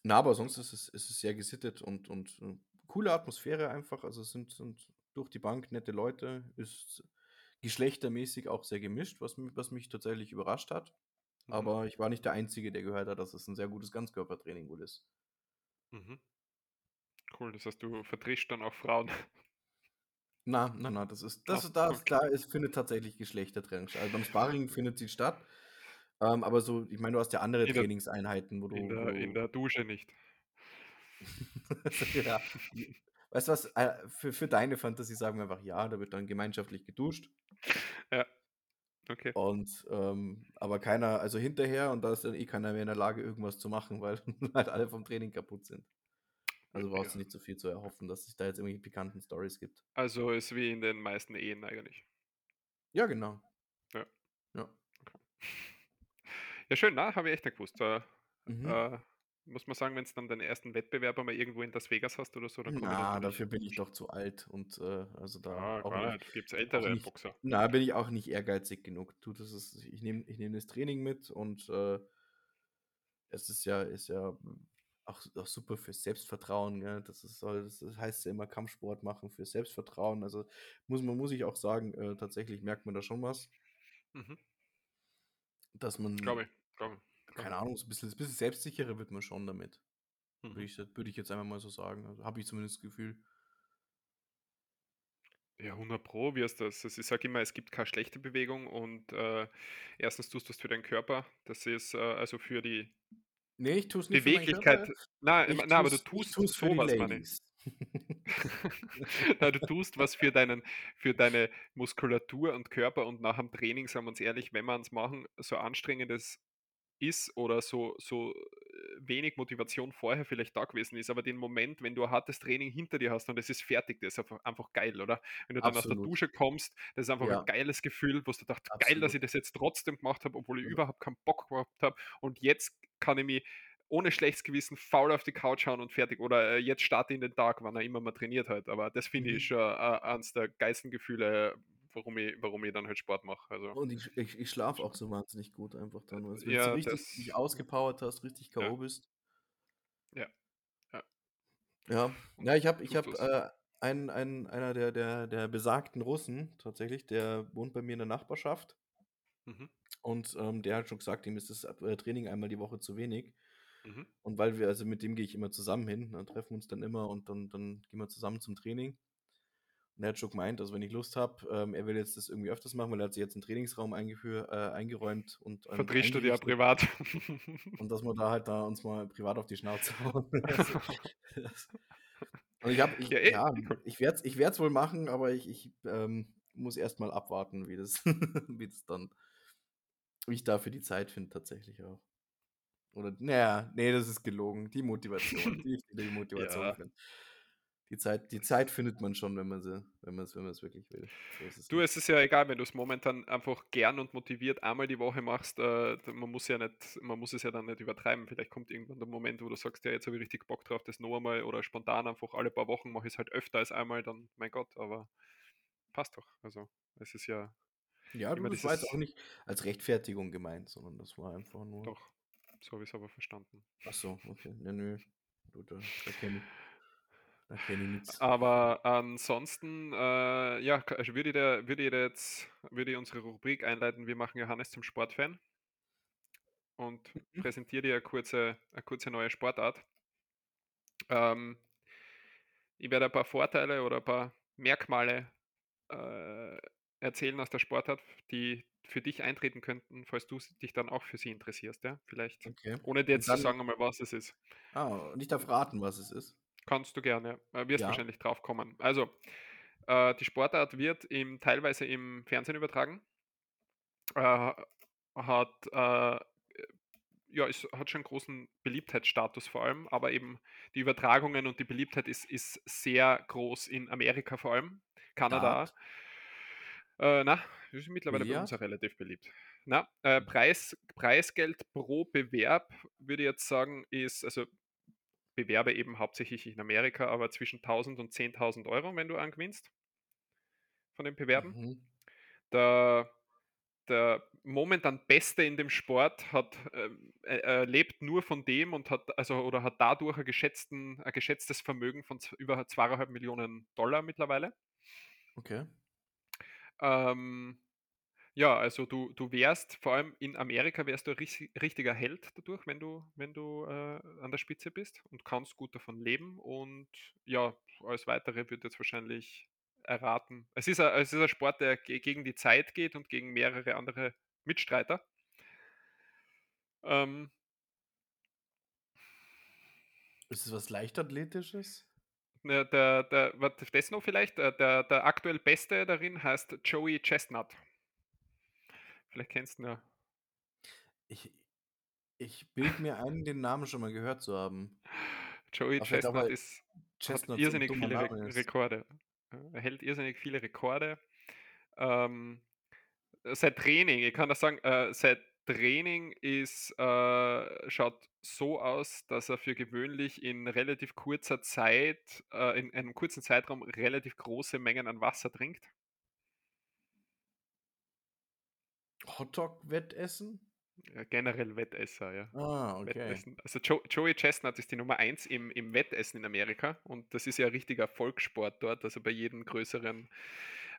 Na, aber sonst ist es, ist es sehr gesittet und, und äh, coole Atmosphäre einfach. Also es sind, sind durch die Bank nette Leute, ist geschlechtermäßig auch sehr gemischt, was, was mich tatsächlich überrascht hat. Mhm. Aber ich war nicht der Einzige, der gehört hat, dass es ein sehr gutes Ganzkörpertraining wohl ist. Mhm. Cool, das heißt, du vertrischst dann auch Frauen. Na, na, na, das ist, das Ah, ist, da, okay. da ist, findet tatsächlich Geschlechtertraining statt. Also beim Sparring findet sie statt. Ähm, aber so, ich meine, du hast ja andere In Trainingseinheiten, wo du. In der, in du der Dusche nicht. <laughs> ja. Weißt du was, äh, für, für deine Fantasie sagen wir einfach ja, da wird dann gemeinschaftlich geduscht. <laughs> Okay. Und ähm, aber keiner, also hinterher und da ist dann eh keiner mehr in der Lage, irgendwas zu machen, weil <laughs> halt alle vom Training kaputt sind. Also brauchst du Ja. nicht so viel zu erhoffen, dass es da jetzt irgendwelche pikanten Stories gibt. Also ist wie in den meisten Ehen eigentlich. Ja, genau. Ja. Ja. Ja, schön, na, habe ich echt nicht gewusst. Äh, Mhm. äh, muss man sagen, wenn es dann deinen ersten Wettbewerber mal irgendwo in Las Vegas hast oder so, dann komme ich Na, dafür bin ich doch zu alt und äh, also da Ah. Gibt es ältere nicht. Boxer. Na, bin ich auch nicht ehrgeizig genug. Du, das ist, ich nehme ich nehm das Training mit und äh, es ist ja, ist ja auch, auch super für Selbstvertrauen. Gell? Das, ist, das heißt ja immer Kampfsport machen für Selbstvertrauen. Also muss man, muss ich auch sagen, äh, tatsächlich merkt man da schon was, Mhm. dass man, Glaube ich. Glaube ich. keine Ahnung, ein bisschen, ein bisschen selbstsicherer wird man schon damit. Würde Mhm. ich, würde ich jetzt einfach mal so sagen. Also habe ich zumindest das Gefühl. Ja, 100 Pro, wie ist das? Also ich sage immer, es gibt keine schlechte Bewegung und äh, erstens tust du es für deinen Körper. Das ist äh, also für die Nee, ich tue es nicht Beweglichkeit. Nein, Ich nein, aber du tu's- tust tu's sowas, meine. <laughs> Na, du tust was für deinen für deine Muskulatur und Körper und nach dem Training, sagen wir uns ehrlich, wenn wir es machen, so anstrengend es ist oder so so, äh, wenig Motivation vorher vielleicht da gewesen ist, aber den Moment, wenn du ein hartes Training hinter dir hast und es ist fertig, das ist einfach geil, oder? Wenn du dann aus der Absolut. Dusche kommst, das ist einfach ein Ja, geiles Gefühl, wo du dacht: „Geil, dass absolut. ich das jetzt trotzdem gemacht habe, obwohl ich Ja. überhaupt keinen Bock gehabt habe und jetzt kann ich mich ohne schlechtes Gewissen faul auf die Couch hauen und fertig oder, äh, jetzt starte ich in den Tag, wann er immer man trainiert hat. Aber das finde ich Mhm. schon, äh, eins der geilsten Gefühle, warum ich warum ich dann halt Sport mache. Also, Und ich ich ich schlafe auch so wahnsinnig gut einfach dann. Also, wenn du ja, richtig dich das ausgepowert hast, richtig ja, K.O. bist. ja, ja. Ja. Ja, ich habe ich was. äh, einen einen einer der der der besagten Russen tatsächlich, der wohnt bei mir in der Nachbarschaft Mhm, und, ähm, der hat schon gesagt, ihm ist das, äh, Training einmal die Woche zu wenig. mhm. Und weil wir also, mit dem gehe ich immer zusammen hin, dann treffen wir uns dann immer und dann dann gehen wir zusammen zum Training. Und er schon gemeint, also, wenn ich Lust habe, ähm, er will jetzt das irgendwie öfters machen, weil er hat sich jetzt 'n Trainingsraum äh, eingeräumt und und Verdrischst du dir ja privat. <laughs> und dass wir da halt da uns mal privat auf die Schnauze hauen. <laughs> Also, und ich habe ich Ja, eh, ja, ich werde es ich wohl machen, aber ich ich, ähm, muss erst mal abwarten, wie das <laughs> wie das dann wie ich dafür die Zeit finde tatsächlich auch. Oder na ja, ne, das ist gelogen. Die Motivation, ich die Motivation Ja. finde. Die Zeit die Zeit findet man schon, wenn man sie wenn man's wenn wirklich will. So ist es Du, es ist ja egal, wenn du es momentan einfach gern und motiviert einmal die Woche machst, äh, man muss ja nicht man muss es ja dann nicht übertreiben. Vielleicht kommt irgendwann der Moment, wo du sagst: „Ja, jetzt habe ich richtig Bock drauf, das noch einmal“ oder spontan einfach alle paar Wochen mache ich es halt öfter als einmal, dann mein Gott, aber passt doch. Also, es ist ja Ja, du, das war jetzt auch nicht als Rechtfertigung gemeint, sondern das war einfach nur doch, so habe ich's aber verstanden. ach so, okay. Ne, ne. Du, da da kenne ich da kenne ich nix. Aber ansonsten, äh, ja, würde ich dir würde ich jetzt würde ich unsere Rubrik einleiten: „Wir machen Johannes zum Sportfan“ und Mhm. präsentiere dir 'ne kurze 'ne kurze neue Sportart. Ähm, ich werde ein paar Vorteile oder ein paar Merkmale, äh, erzählen aus der Sportart, die für dich eintreten könnten, falls du dich dann auch für sie interessierst, ja? Vielleicht Okay. ohne dir jetzt zu dann sagen einmal, was es ist. ah, und ich darf raten, was es ist? Kannst du gerne, äh, wirst Ja, wahrscheinlich drauf kommen. Also, äh, die Sportart wird im teilweise im Fernsehen übertragen, äh, hat, äh, ja, es hat schon großen Beliebtheitsstatus vor allem, aber eben die Übertragungen und die Beliebtheit ist ist sehr groß in Amerika vor allem, Kanada. Dart, Äh, na, ist mittlerweile bei uns auch relativ beliebt. Na, äh, Preis Preisgeld pro Bewerb würde ich jetzt sagen, ist also Bewerbe eben hauptsächlich in Amerika, aber zwischen 1.000 und 10.000 Euro, wenn du einen gewinnst von den Bewerben. Mhm, Der der momentan Beste in dem Sport hat, ähm, er er lebt nur von dem und hat also oder hat dadurch ein geschätzten ein geschätztes Vermögen von über 2.500.000 mittlerweile. okay. Ähm, ja, also du du wärst vor allem in Amerika wärst du ein richtiger Held dadurch, wenn du wenn du, äh, an der Spitze bist und kannst gut davon leben und ja, alles Weitere wird jetzt wahrscheinlich erraten. Es ist ein es ist ein Sport, der ge gegen die Zeit geht und gegen mehrere andere Mitstreiter. Ähm, Ist es was Leichtathletisches? ne, der der warte, das noch vielleicht, äh, der der aktuell Beste darin heißt Joey Chestnut. Vielleicht kennst du ihn ja. Ich ich bilde mir ein, den Namen schon mal gehört zu haben. Joey Aber Chestnut ist hat Chestnut 'n irrsinnig viele Re. Rekorde. Er hält irrsinnig viele Rekorde. Ähm, sein Training, ich kann das sagen, äh, sein Training ist äh, schaut so aus, dass er für gewöhnlich in relativ kurzer Zeit äh, in einem kurzen Zeitraum relativ große Mengen an Wasser trinkt. Hotdog-Wettessen? Ja, generell Wettesser, ja. Ah, okay. Wettessen. Also Jo Joey Chestnut ist die Nummer eins im im Wettessen in Amerika und das ist ja 'n richtiger Volkssport dort. Also, bei jedem größeren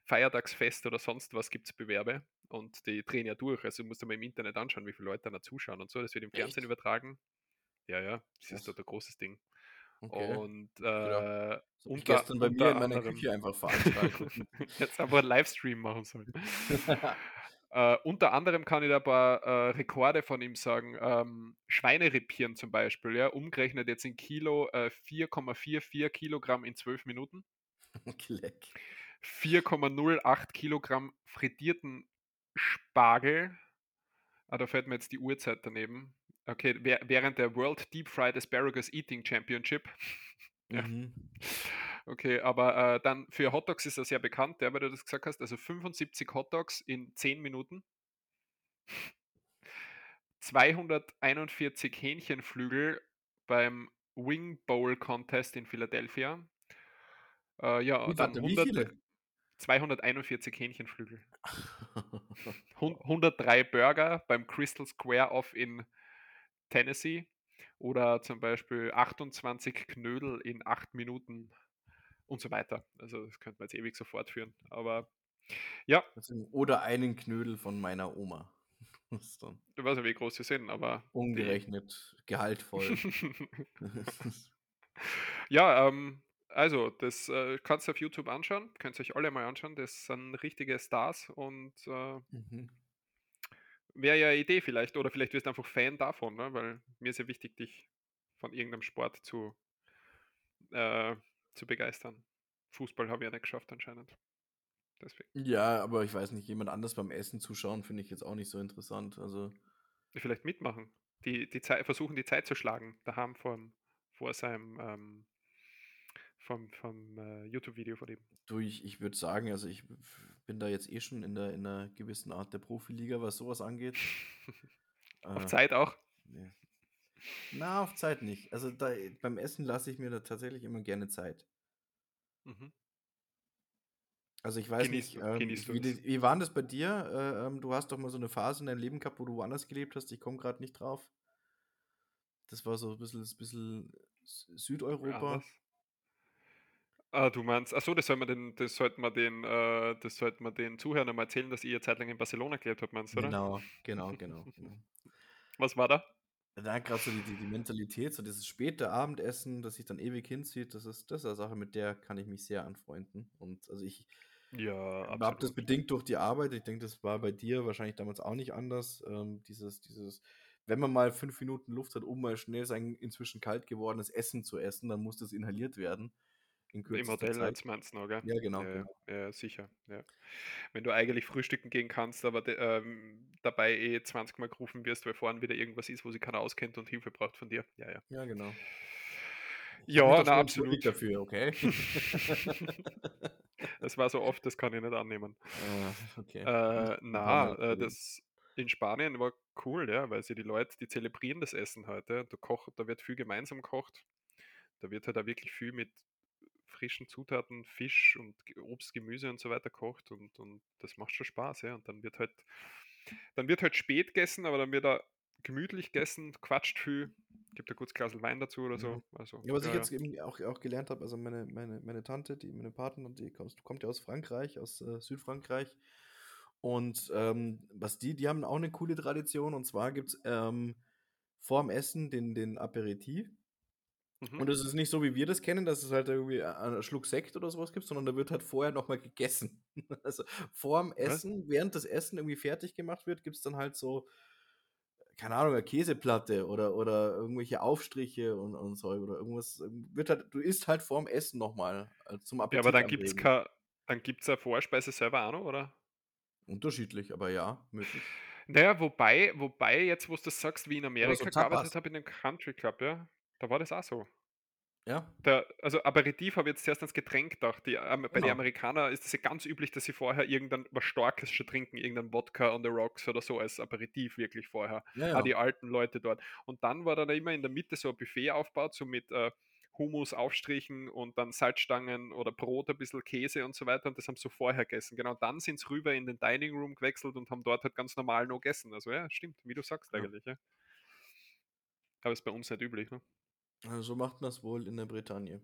Feiertagsfest oder sonst was gibt's Bewerbe und die drehen ja durch. Also, musst du mal im Internet anschauen, wie viele Leute da zuschauen und so. Das wird im Fernsehen Echt? übertragen. Ja, ja, das ist Krass. dort ein großes Ding. Okay. Und, äh, ich unter gestern bei mir in meiner anderem Küche einfach <laughs> veranstaltet jetzt einfach 'n Livestream machen sollen. <laughs> Äh, unter anderem kann ich da ein paar äh, Rekorde von ihm sagen. Ähm, Schweineripieren zum Beispiel, ja, umgerechnet jetzt in Kilo äh, 4,44 Kilogramm in 12 Minuten. <laughs> Kleck. 4,08 Kilogramm frittierten Spargel. Ah, da fällt mir jetzt die Uhrzeit daneben. Okay, während der World Deep Fried Asparagus Eating Championship. Ja. <laughs> Mhm. Okay, aber äh, dann für Hotdogs ist er sehr bekannt, der, weil du das gesagt hast. Also 75 Hotdogs in 10 Minuten. 241 Hähnchenflügel beim Wing Bowl Contest in Philadelphia. Äh, ja, Wie, dann warte, wie 100, viele? 241 Hähnchenflügel. <laughs> Hun- 103 Burger beim Crystal Square Off in Tennessee. Oder zum Beispiel 28 Knödel in 8 Minuten und so weiter. Also das könnte man jetzt ewig so fortführen. Aber ja, Deswegen- Oder einen Knödel von meiner Oma. Du weißt ja, wie groß sie sind, aber die, umgerechnet gehaltvoll. <laughs> ja, ähm, also das äh, kannst du auf YouTube anschauen, könnt ihr euch alle mal anschauen. Das sind richtige Stars und äh, Mhm. wäre ja eine Idee vielleicht, oder vielleicht wirst du einfach Fan davon, ne? weil mir ist ja wichtig, dich von irgendeinem Sport zu, äh, zu begeistern. Fußball habe ich ja nicht geschafft anscheinend. Deswegen. Ja, aber ich weiß nicht, jemand anders beim Essen zuschauen, finde ich jetzt auch nicht so interessant. Also, Vielleicht mitmachen. Die, die Zeit, versuchen die Zeit zu schlagen, daheim vom, vor seinem ähm, vom, vom äh, YouTube-Video von ihm. du, ich, ich würde sagen, also ich bin da jetzt eh schon in der in einer gewissen Art der Profiliga, was sowas angeht. <laughs> Auf Äh, Zeit auch. nee. Na, auf Zeit nicht. Also da, beim Essen lasse ich mir da tatsächlich immer gerne Zeit. Mhm. Also ich weiß Genießt nicht, ähm, wie, die- wie war denn das bei dir? Äh, ähm, du hast doch mal so eine Phase in deinem Leben gehabt, wo du woanders gelebt hast. Ich komme gerade nicht drauf. Das war so ein bisschen, ein bisschen Sü- Südeuropa. Anders. Ah, du meinst, achso, das soll man den, das sollte man den, äh, das sollte man den Zuhörern mal erzählen, dass ihr Zeit lang in Barcelona gelebt habt, meinst du, oder? Genau, genau, genau, genau. <laughs> Was war da? Da gerade so die, die, die Mentalität, so dieses späte Abendessen, das sich dann ewig hinzieht, das ist, das ist eine Sache, mit der kann ich mich sehr anfreunden. Und also ich Ja, habe das bedingt durch die Arbeit. Ich denke, das war bei dir wahrscheinlich damals auch nicht anders. Ähm, dieses, dieses, wenn man mal fünf Minuten Luft hat, um mal schnell sein inzwischen kalt gewordenes Essen zu essen, dann muss das inhaliert werden. In Im Hotel Zeit. jetzt meinst du noch, gell? Ja, genau, Ja, genau. ja, ja, sicher, ja. Wenn du eigentlich frühstücken gehen kannst, aber de, ähm, dabei eh 20 Mal gerufen wirst, weil vorne wieder irgendwas ist, wo sich keiner auskennt und Hilfe braucht von dir. Ja, ja. Ja, genau. Ich Ja, na, absolut. dafür, okay? <laughs> Das war so oft, das kann ich nicht annehmen. Ah, okay. Äh, na, Mal äh, das in Spanien war cool, ja, weil sie die Leute, die zelebrieren das Essen heute. Da, koch, da wird viel gemeinsam gekocht. Da wird halt auch wirklich viel mit frischen Zutaten, Fisch und Obst, Gemüse und so weiter kocht und, und das macht schon Spaß, ja. Und dann wird halt, dann wird halt spät gegessen, aber dann wird da gemütlich gegessen, quatscht viel, gibt ein gutes Glas Wein dazu oder Mhm. so. Also, Ja, was ich ja, ja. jetzt eben auch, auch gelernt habe, also meine, meine, meine Tante, die meine Partnerin, die kommt, kommt ja aus Frankreich, aus äh, Südfrankreich. Und ähm, was die, die haben auch eine coole Tradition. Und zwar gibt es ähm, vorm Essen den, den Aperitif. Mhm. Und es ist nicht so, wie wir das kennen, dass es halt irgendwie einen Schluck Sekt oder sowas gibt, sondern da wird halt vorher nochmal gegessen. <laughs> Also vorm Was? Essen, während das Essen irgendwie fertig gemacht wird, gibt es dann halt so, keine Ahnung, eine Käseplatte oder, oder irgendwelche Aufstriche und, und so oder irgendwas. ähm, Wird halt, du isst halt vorm Essen nochmal äh, zum Ja, aber Appetit dann gibt's anregen. kein, dann gibt's eine Vorspeise selber auch noch, oder? Unterschiedlich, aber ja, möglich. Naja, wobei, wobei, jetzt wo du das sagst, wie in Amerika gearbeitet Tapas. habe in dem Country Club, ja, da war das auch so. Ja, Der, also Aperitif habe ich jetzt zuerst ans Getränk gedacht. Die, ähm, bei den genau. Amerikanern ist es ja ganz üblich, dass sie vorher irgendein was Starkes schon trinken, irgendein Wodka on the rocks oder so als Aperitif wirklich vorher. Ja, Auch die ja. alten Leute dort. Und dann war dann immer in der Mitte so ein Buffet aufgebaut, so mit äh, Hummus, Aufstrichen und dann Salzstangen oder Brot, ein bisschen Käse und so weiter. Und das haben sie so vorher gegessen. Genau, dann sind sie rüber in den Dining Room gewechselt und haben dort halt ganz normal noch gegessen. Also ja, stimmt, wie du sagst Ja. eigentlich, ja. Aber ist bei uns nicht üblich, ne? Also so macht man das wohl in der Bretagne.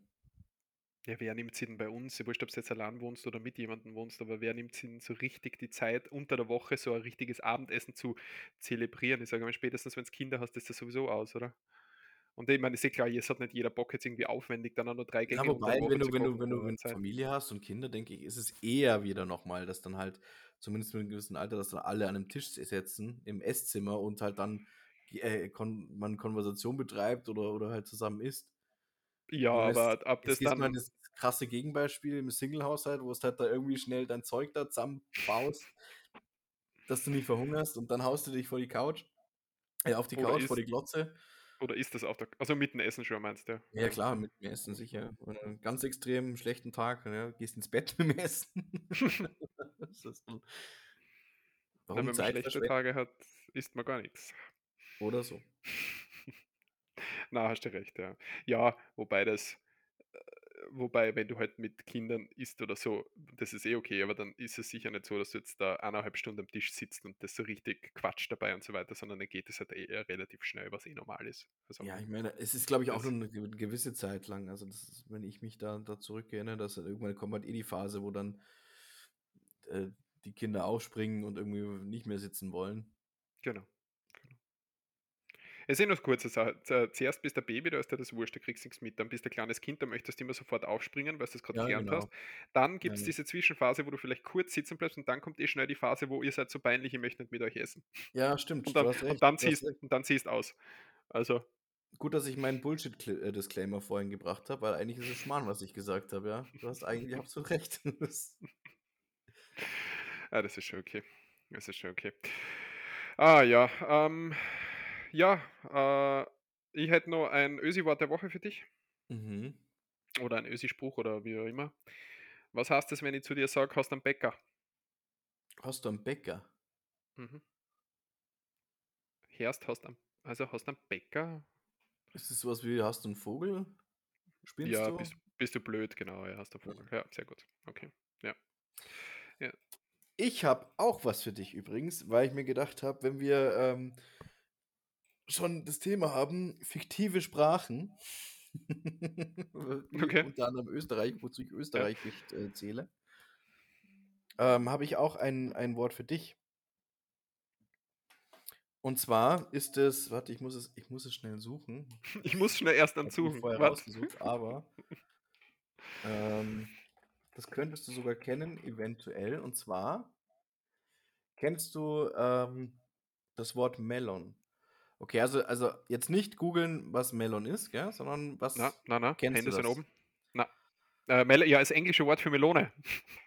Ja, wer nimmt sich denn bei uns, wurscht, ob du jetzt allein wohnst oder mit jemandem wohnst, aber wer nimmt sich denn so richtig die Zeit, unter der Woche so ein richtiges Abendessen zu zelebrieren? Ich sage mal, spätestens wenn du Kinder hast, ist das sowieso aus, oder? Und ich meine, ist eh klar, jetzt hat nicht jeder Bock jetzt irgendwie aufwendig dann auch noch drei Ja, Gänge der wobei, wenn du wenn du wenn du wenn du. Familie hast und Kinder, denke ich, ist es eher wieder noch mal, dass dann halt zumindest mit 'nem gewissen Alter, dass dann alle an 'nem Tisch si sitzen im Esszimmer und halt dann äh, kon man Konversation betreibt oder oder halt zusammen isst. Ja, Und jetzt aber ab jetzt das dann das krasse Gegenbeispiel im Singlehaushalt, wo du halt da irgendwie schnell dein Zeug da zusammenbaust, dass du nicht verhungerst und dann haust du dich vor die Couch äh, auf die Oder Couch, vor ist die Glotze. oder ist das auf der also mit dem Essen schon, meinst du? Ja Ja, klar, so. mit dem Essen sicher. Oder 'n ganz extrem schlechten Tag, ja, gehst ins Bett <laughs> mit dem Essen. <laughs> Das ist dann Na, warum wenn man schlechte? Tage hat, isst man gar nix. Oder so. <laughs> Na, hast du recht, ja. Ja, wobei das äh, wobei, wenn du halt mit Kindern isst oder so, das ist eh okay, aber dann ist es sicher nicht so, dass du jetzt da 1,5 Stunden am Tisch sitzt und das so richtig quatscht dabei und so weiter, sondern dann geht es halt eh eher relativ schnell, was eh normal ist. Also Ja, ich meine, es ist, glaube ich, auch nur 'ne gew gewisse Zeit lang. Also, ist wenn ich mich da da zurückerinnere, dass dann irgendwann kommt halt eh die Phase, wo dann äh, die Kinder aufspringen und irgendwie nicht mehr sitzen wollen. Genau. Es ist eh nur kurze Sache. Z zuerst bist du ein Baby, da ist dir das wurscht, da kriegst du nix mit. Dann bist du ein kleines Kind, da möchtest du immer sofort aufspringen, weil du das grad Ja, gelernt hast. genau. Dann Ja, gibt's ja. diese Zwischenphase, wo du vielleicht kurz sitzen bleibst und dann kommt eh schnell die Phase, wo ihr seid so peinlich, ich möchte nicht mit euch essen. Ja, stimmt, Und dann hast und recht, dann du hast ziehst recht. und dann ziehst aus. Also Gut, dass ich meinen Bullshit Cl äh, Disclaimer vorhin gebracht habe, weil eigentlich ist es Schmarrn, was ich gesagt habe, ja. Du hast eigentlich absolut recht. <laughs> Ja, das ist schon okay. Das ist schon okay. Ah ja, ähm, ja, äh, ich hätte noch ein Ösi-Wort der Woche für dich. Mhm. Oder ein Ösi-Spruch oder wie auch immer. Was heißt es, wenn ich zu dir sage: „Hast einen Bäcker?“ Hast du einen Bäcker? Mhm. Hörst, hast einen also hast einen Bäcker? Ist das was wie: „Hast du 'n Vogel? Spinnst Ja, du?“ bist bist du blöd, genau, ja, hast du Ja. Vogel. Ja, sehr gut. Okay. Ja. Ja. Ich habe auch was für dich übrigens, weil ich mir gedacht habe, wenn wir, ähm schon das Thema haben, fiktive Sprachen, <laughs> Okay. unter anderem Österreich, wozu ich Ja. Österreich nicht, äh, zähle ähm, habe ich auch ein ein Wort für dich. Und zwar ist es warte, ich muss es ich muss es schnell suchen. <laughs> Ich muss schnell erst ich suchen. vorher rausgesucht, aber ähm, das könntest du sogar kennen, eventuell. Und zwar kennst du, ähm, das Wort Melon? Okay, also also jetzt nicht googeln, was Melon ist, gell, sondern Na, was na, na, kennst du Hände sind das? oben. Na. Äh, Mel ja, das englische Wort für Melone.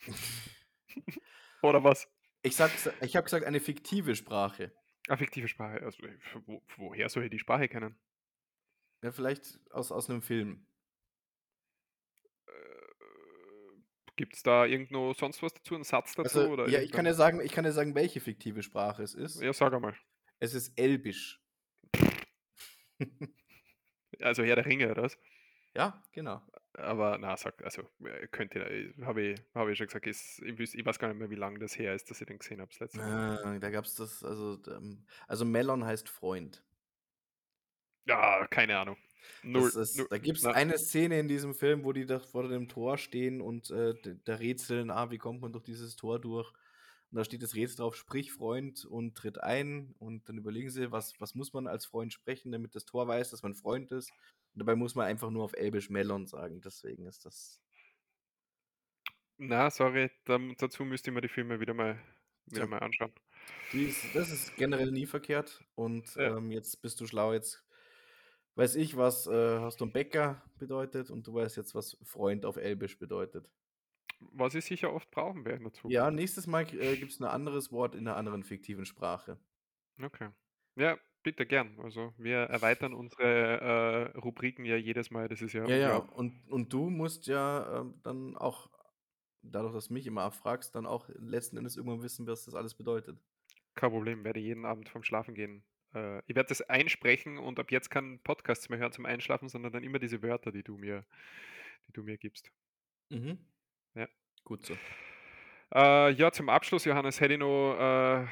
<laughs> Oder was? Ich gesa ich habe gesagt, eine fiktive Sprache. Ah, fiktive Sprache. Also, äh, wo woher soll ich die Sprache kennen? Ja, vielleicht aus aus 'nem Film. Äh, gibt's da irgend noch sonst was dazu, 'n Satz dazu Also, oder ja, ich kann dir sagen ich kann dir sagen, welche fiktive Sprache es ist. Ja, sag einmal. Es ist Elbisch. <laughs> Also, Herr der Ringe oder was? Ja, genau. Aber na, sag also, äh, könnte äh, habe ich habe ich schon gesagt, ist ich ich weiß gar nicht mehr, wie lang das her ist, dass ich den gesehen habe das letzte Mal. Da gab's das also, ähm also, Melon heißt Freund. Ja, keine Ahnung. Null, ist nu da gibt's na eine Szene in diesem Film, wo die da vor dem Tor stehen und, äh, da rätseln: „Ah, wie kommt man durch dieses Tor durch?“ Und da steht das Rätsel drauf: „Sprich Freund und tritt ein.“ Und dann überlegen sie, was was muss man als Freund sprechen, damit das Tor weiß, dass man Freund ist? Und dabei muss man einfach nur auf Elbisch Melon sagen, deswegen ist das Na, sorry, dann dazu müsste ich mir die Filme wieder mal wieder Tja. mal anschauen. Ist das ist generell nie verkehrt und, Ja. ähm, jetzt bist du schlau. Jetzt weiß ich, was, äh, „Hast du 'n Bäcker“ bedeutet und du weißt jetzt, was Freund auf Elbisch bedeutet. Was ich sicher oft brauchen werde in der Ja, nächstes Mal äh, gibt's 'n anderes Wort in 'ner anderen fiktiven Sprache. Okay. Ja, bitte gern. Also, wir erweitern unsere, äh, Rubriken ja jedes Mal. Das ist ja Ja, ja, und und du musst ja, ähm, dann auch dadurch, dass du mich immer abfragst, dann auch letzten Endes irgendwann wissen, was das alles bedeutet. Kein Problem, werde jeden Abend vorm Schlafengehen äh, ich werde das einsprechen und ab jetzt keinen Podcasts mehr hören zum Einschlafen, sondern dann immer diese Wörter, die du mir die du mir gibst. Mhm. Gut so. Äh, ja, zum Abschluss, Johannes, hätte ich noch, äh,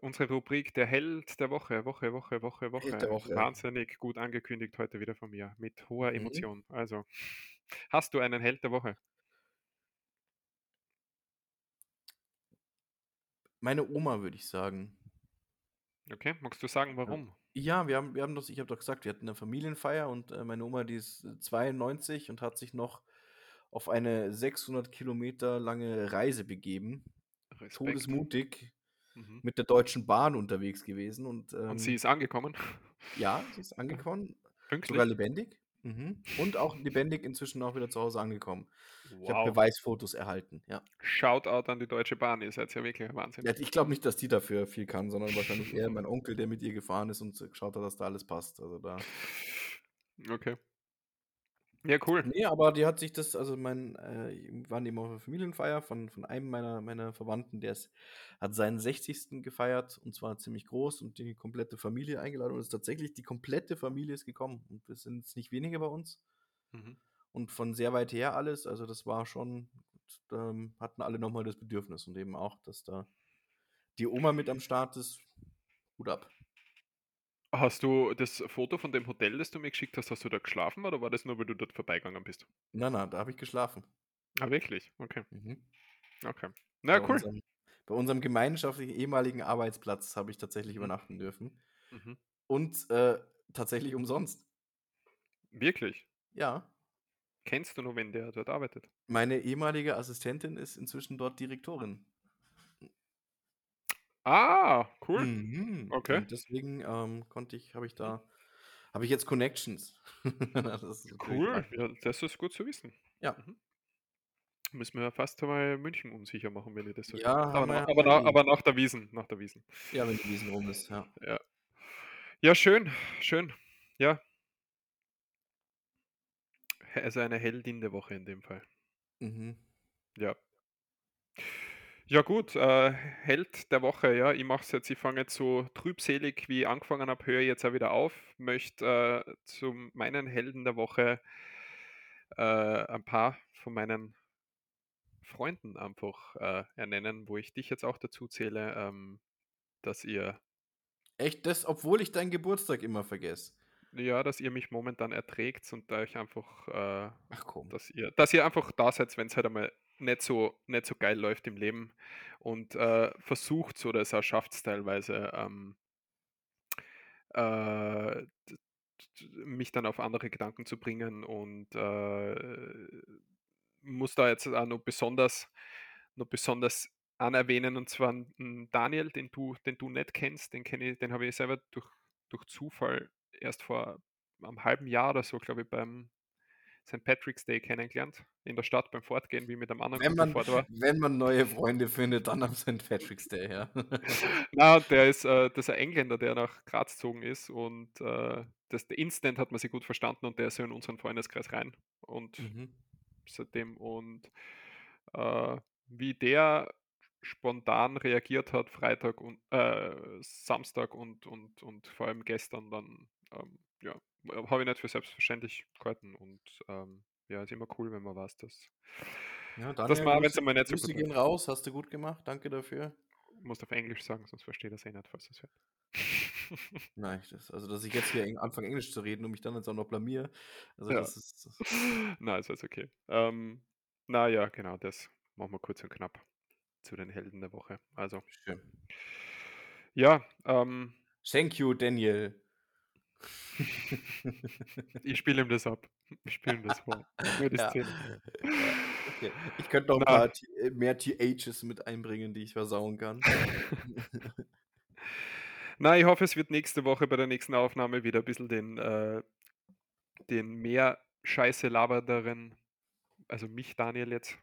unsere Rubrik der Held der Woche. Woche, Woche, Woche, Woche. Woche. Wahnsinnig gut angekündigt heute wieder von mir mit hoher Mhm. Emotion. Also, hast du einen Held der Woche? Meine Oma, würde ich sagen. Okay, magst du sagen, warum? Ja, wir haben wir haben das ich habe doch gesagt, wir hatten 'ne Familienfeier und, äh, meine Oma, die ist, äh, 92 und hat sich noch auf eine 600 Kilometer lange Reise begeben. Respekt. Todesmutig Mhm. mit der Deutschen Bahn unterwegs gewesen und, Und sie ähm ist angekommen? <laughs> ja, sie ist angekommen, sogar Pünktlich? lebendig. Mhm. Und auch <laughs> lebendig inzwischen auch wieder zu Hause angekommen. Ich habe Wow. Beweisfotos erhalten, ja. Shoutout an die Deutsche Bahn, ihr seid ja wirklich Wahnsinn. Ja, ich glaube nicht, dass die dafür viel kann, sondern wahrscheinlich eher mein Onkel, der mit ihr gefahren ist und geschaut hat, dass da alles passt. Also da Okay. Ja, cool. Ne, aber die hat sich das also mein äh, wir waren eben auf 'ner Familienfeier von von einem meiner meiner Verwandten, der ist hat seinen 60. gefeiert und zwar ziemlich groß und die komplette Familie eingeladen und es ist tatsächlich die komplette Familie ist gekommen und wir sind jetzt nicht wenige bei uns Mhm. und von sehr weit her alles. Also, das war schon ähm, hatten alle noch mal das Bedürfnis und eben auch, dass da die Oma mit am Start ist. Hut ab. Hast du das Foto von dem Hotel, das du mir geschickt hast hast du da geschlafen oder war das nur, weil du dort vorbeigegangen bist? Na, na, da habe ich geschlafen. Ah, wirklich? Okay. Mhm. Okay. Bei Na, cool. unserem bei unserem gemeinschaftlichen ehemaligen Arbeitsplatz habe ich tatsächlich Mhm. übernachten dürfen Mhm. und, äh, tatsächlich umsonst. Wirklich? Ja. Kennst du noch wen, der dort arbeitet? Meine ehemalige Assistentin ist inzwischen dort Direktorin. Ah, cool. Mhm. Okay. Und deswegen, ähm, konnte ich habe ich da habe ich jetzt Connections. <laughs> Das ist Cool. Ja, das ist gut zu wissen. Ja. Mhm. Müssen wir fast einmal München unsicher machen, wenn ich das so Ja, aber na aber na aber nach der Wiesn nach der Wiesn. Ja, wenn die Wiesn rum ist, ja. Ja. Ja, schön, schön. Ja. Also eine Heldin der Woche in dem Fall. Mhm. Ja. Ja gut, äh, Held der Woche, ja. Ich mache es jetzt ich fange jetzt so trübselig, wie ich angefangen habe, höre jetzt auch wieder auf. Möchte, äh, zu meinen Helden der Woche äh, ein paar von meinen Freunden einfach, äh, ernennen, wo ich dich jetzt auch dazu zähle, ähm, dass ihr Echt, das obwohl ich deinen Geburtstag immer vergesse? Ja, dass ihr mich momentan erträgt und da ich einfach, äh Ach komm. dass ihr dass ihr einfach da seid, wenn's halt einmal nicht so nicht so geil läuft im Leben und, äh, versucht's oder es auch schafft's teilweise, ähm äh, mich dann auf andere Gedanken zu bringen und, äh, muss da jetzt auch noch besonders noch besonders anerwähnen und zwar Daniel, den du den du nicht kennst, den kenne ich den habe ich selber durch durch Zufall erst vor 'nem halben Jahr oder so, glaube ich, beim St. Patrick's Day kennengelernt in der Stadt beim Fortgehen, wie mit einem anderen Wenn man war. <laughs> wenn man neue Freunde findet, dann am St. Patrick's Day, ja. <laughs> Na, der ist, äh das ist ein Engländer, der nach Graz gezogen ist und, äh, das instant hat man sich gut verstanden und der ist so in unseren Freundeskreis rein und Mhm. seitdem und, äh, wie der spontan reagiert hat Freitag und äh, Samstag und und und vor allem gestern dann, ähm, ja, habe ich nicht für selbstverständlich gehalten und, ähm, ja, ist immer cool, wenn man weiß, dass Ja, dass Daniel, man auch wenn's Grüße einmal nicht so gut gehen raus, hast du gut gemacht. Danke dafür. Musst auf Englisch sagen, sonst versteht er's eh nicht, falls du's hört. <laughs> Nein, das also, dass ich jetzt hier anfange, Englisch zu reden und mich dann jetzt auch noch blamiere, also, Ja. das ist das <laughs> Na, ist alles okay. Ähm, na ja, genau, das machen wir kurz und knapp zu den Helden der Woche. Also Schön. ja, ähm Thank you, Daniel. Ich spiele ihm das ab. Ich spiele ihm das vor. Nur die Ja. Szene. Okay. Ich könnte noch 'n Na. paar äh, mehr THs mit einbringen, die ich versauen kann. <laughs> Na, ich hoffe, es wird nächste Woche bei der nächsten Aufnahme wieder 'n bisschen den, äh den mehr Scheiße labernderen also mich, Daniel jetzt,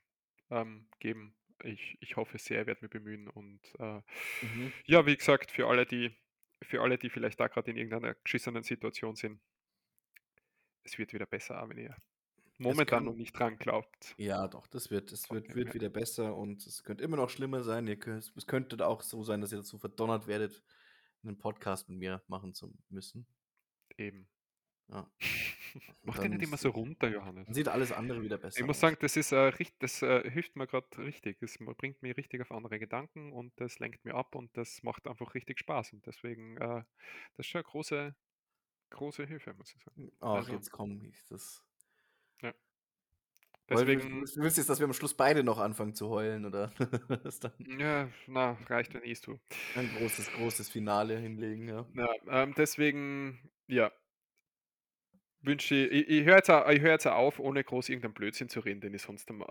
ähm, geben. Ich ich hoffe sehr, ich werde mich bemühen und, äh, Mhm. ja, wie gesagt, für alle, die für alle, die vielleicht da grad in irgendeiner geschissenen Situation sind es wird wieder besser, wenn ihr momentan kann noch nicht dran glaubt. Ja, doch, das wird das wird wird wieder besser und es könnte immer noch schlimmer sein. Ihr könnt es könnte auch so sein, dass ihr dazu verdonnert werdet, 'nen Podcast mit mir machen zu müssen. Eben. Ja. <laughs> Mach den nicht immer so runter, Johannes. sieht alles andere wieder Ich besser muss aus. sagen, das ist, äh, richt das, äh, hilft mir grad richtig. Es ma bringt mich richtig auf andere Gedanken und das lenkt mich ab und das macht einfach richtig Spaß und deswegen, äh, das ist schon 'ne große große Hilfe, muss ich sagen. Ach, Also jetzt komm, ich das Ja. Weil du Deswegen du willst jetzt, dass wir am Schluss beide noch anfangen zu heulen, oder <laughs> dann Ja, na, reicht, wenn ich's tue. ein großes, großes Finale hinlegen, ja. Ja, ähm, deswegen, ja wünsche ich ich höre jetzt au ich höre jetzt auch auf, ohne groß irgendeinen Blödsinn zu reden, den ich sonst am äh,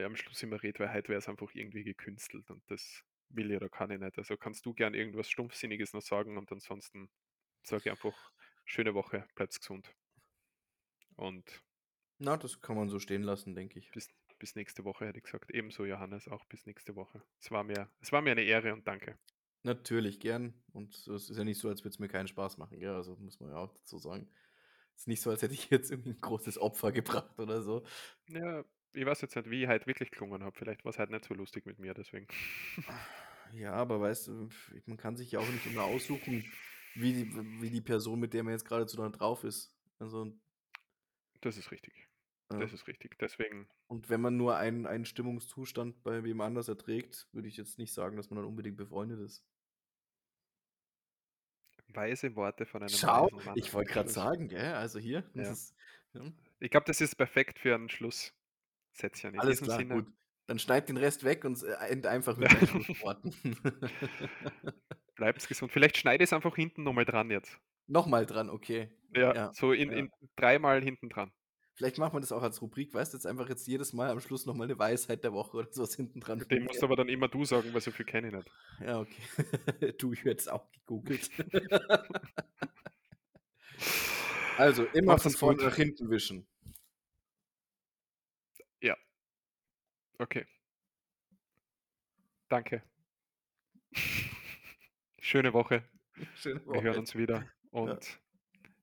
äh, am Schluss immer rede, weil heute wäre es einfach irgendwie gekünstelt und das will ich oder kann ich nicht. Also, kannst du gern irgendwas Stumpfsinniges noch sagen und ansonsten sage ich einfach: „Schöne Woche, bleibt gesund.“ Und Na, das kann man so stehen lassen, denke ich. bis bis nächste Woche, hätte ich gesagt. Ebenso Johannes, auch bis nächste Woche. Es war mir es war mir eine Ehre und danke. Natürlich, gern. Und es ist ja nicht so, als würde es mir keinen Spaß machen, gell? Also, muss man ja auch dazu sagen. Ist nicht so, als hätte ich jetzt irgendwie 'n großes Opfer gebracht oder so. Ja, ich weiß jetzt nicht, wie ich heute wirklich geklungen habe. Vielleicht war's heute nicht so lustig mit mir, deswegen. Ja, aber weißt du, man kann sich ja auch nicht immer aussuchen, wie die wie die Person, mit der man jetzt geradezu dann drauf ist. Also Das ist richtig. Ja. Das ist richtig. Deswegen Und wenn man nur einen einen Stimmungszustand bei wem anders erträgt, würde ich jetzt nicht sagen, dass man dann unbedingt befreundet ist. Weise Worte von einem Schau, Mann ich wollte Schluss. sagen, gell, also hier, <laughs> Ja. ist ja. Ich glaube, das ist perfekt für 'n Schlusssätzchen. In Alles klar, Sinne gut. Dann schneid den Rest weg und äh, end einfach mit deinen <laughs> Schlussworten. <laughs> Bleibt's gesund. Vielleicht schneide ich's einfach hinten noch mal dran jetzt. Noch mal dran, okay. Ja, Ja, so in in dreimal hinten dran. Vielleicht macht man das auch als Rubrik, weißt du, jetzt einfach jetzt jedes Mal am Schluss noch mal 'ne Weisheit der Woche oder so was <laughs> hinten dran Den musst aber dann immer du sagen, weil so viel kenne ich nicht. Ja, okay. <laughs> Du, ich hätte es auch gegoogelt. <laughs> Also, immer von vorne nach hinten wischen. Ja. Okay. Danke. Schöne Woche. Schöne Wir hören Woche. uns wieder Ja. und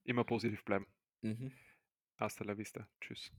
immer positiv bleiben. Mhm. Hasta la vista. Tschüss.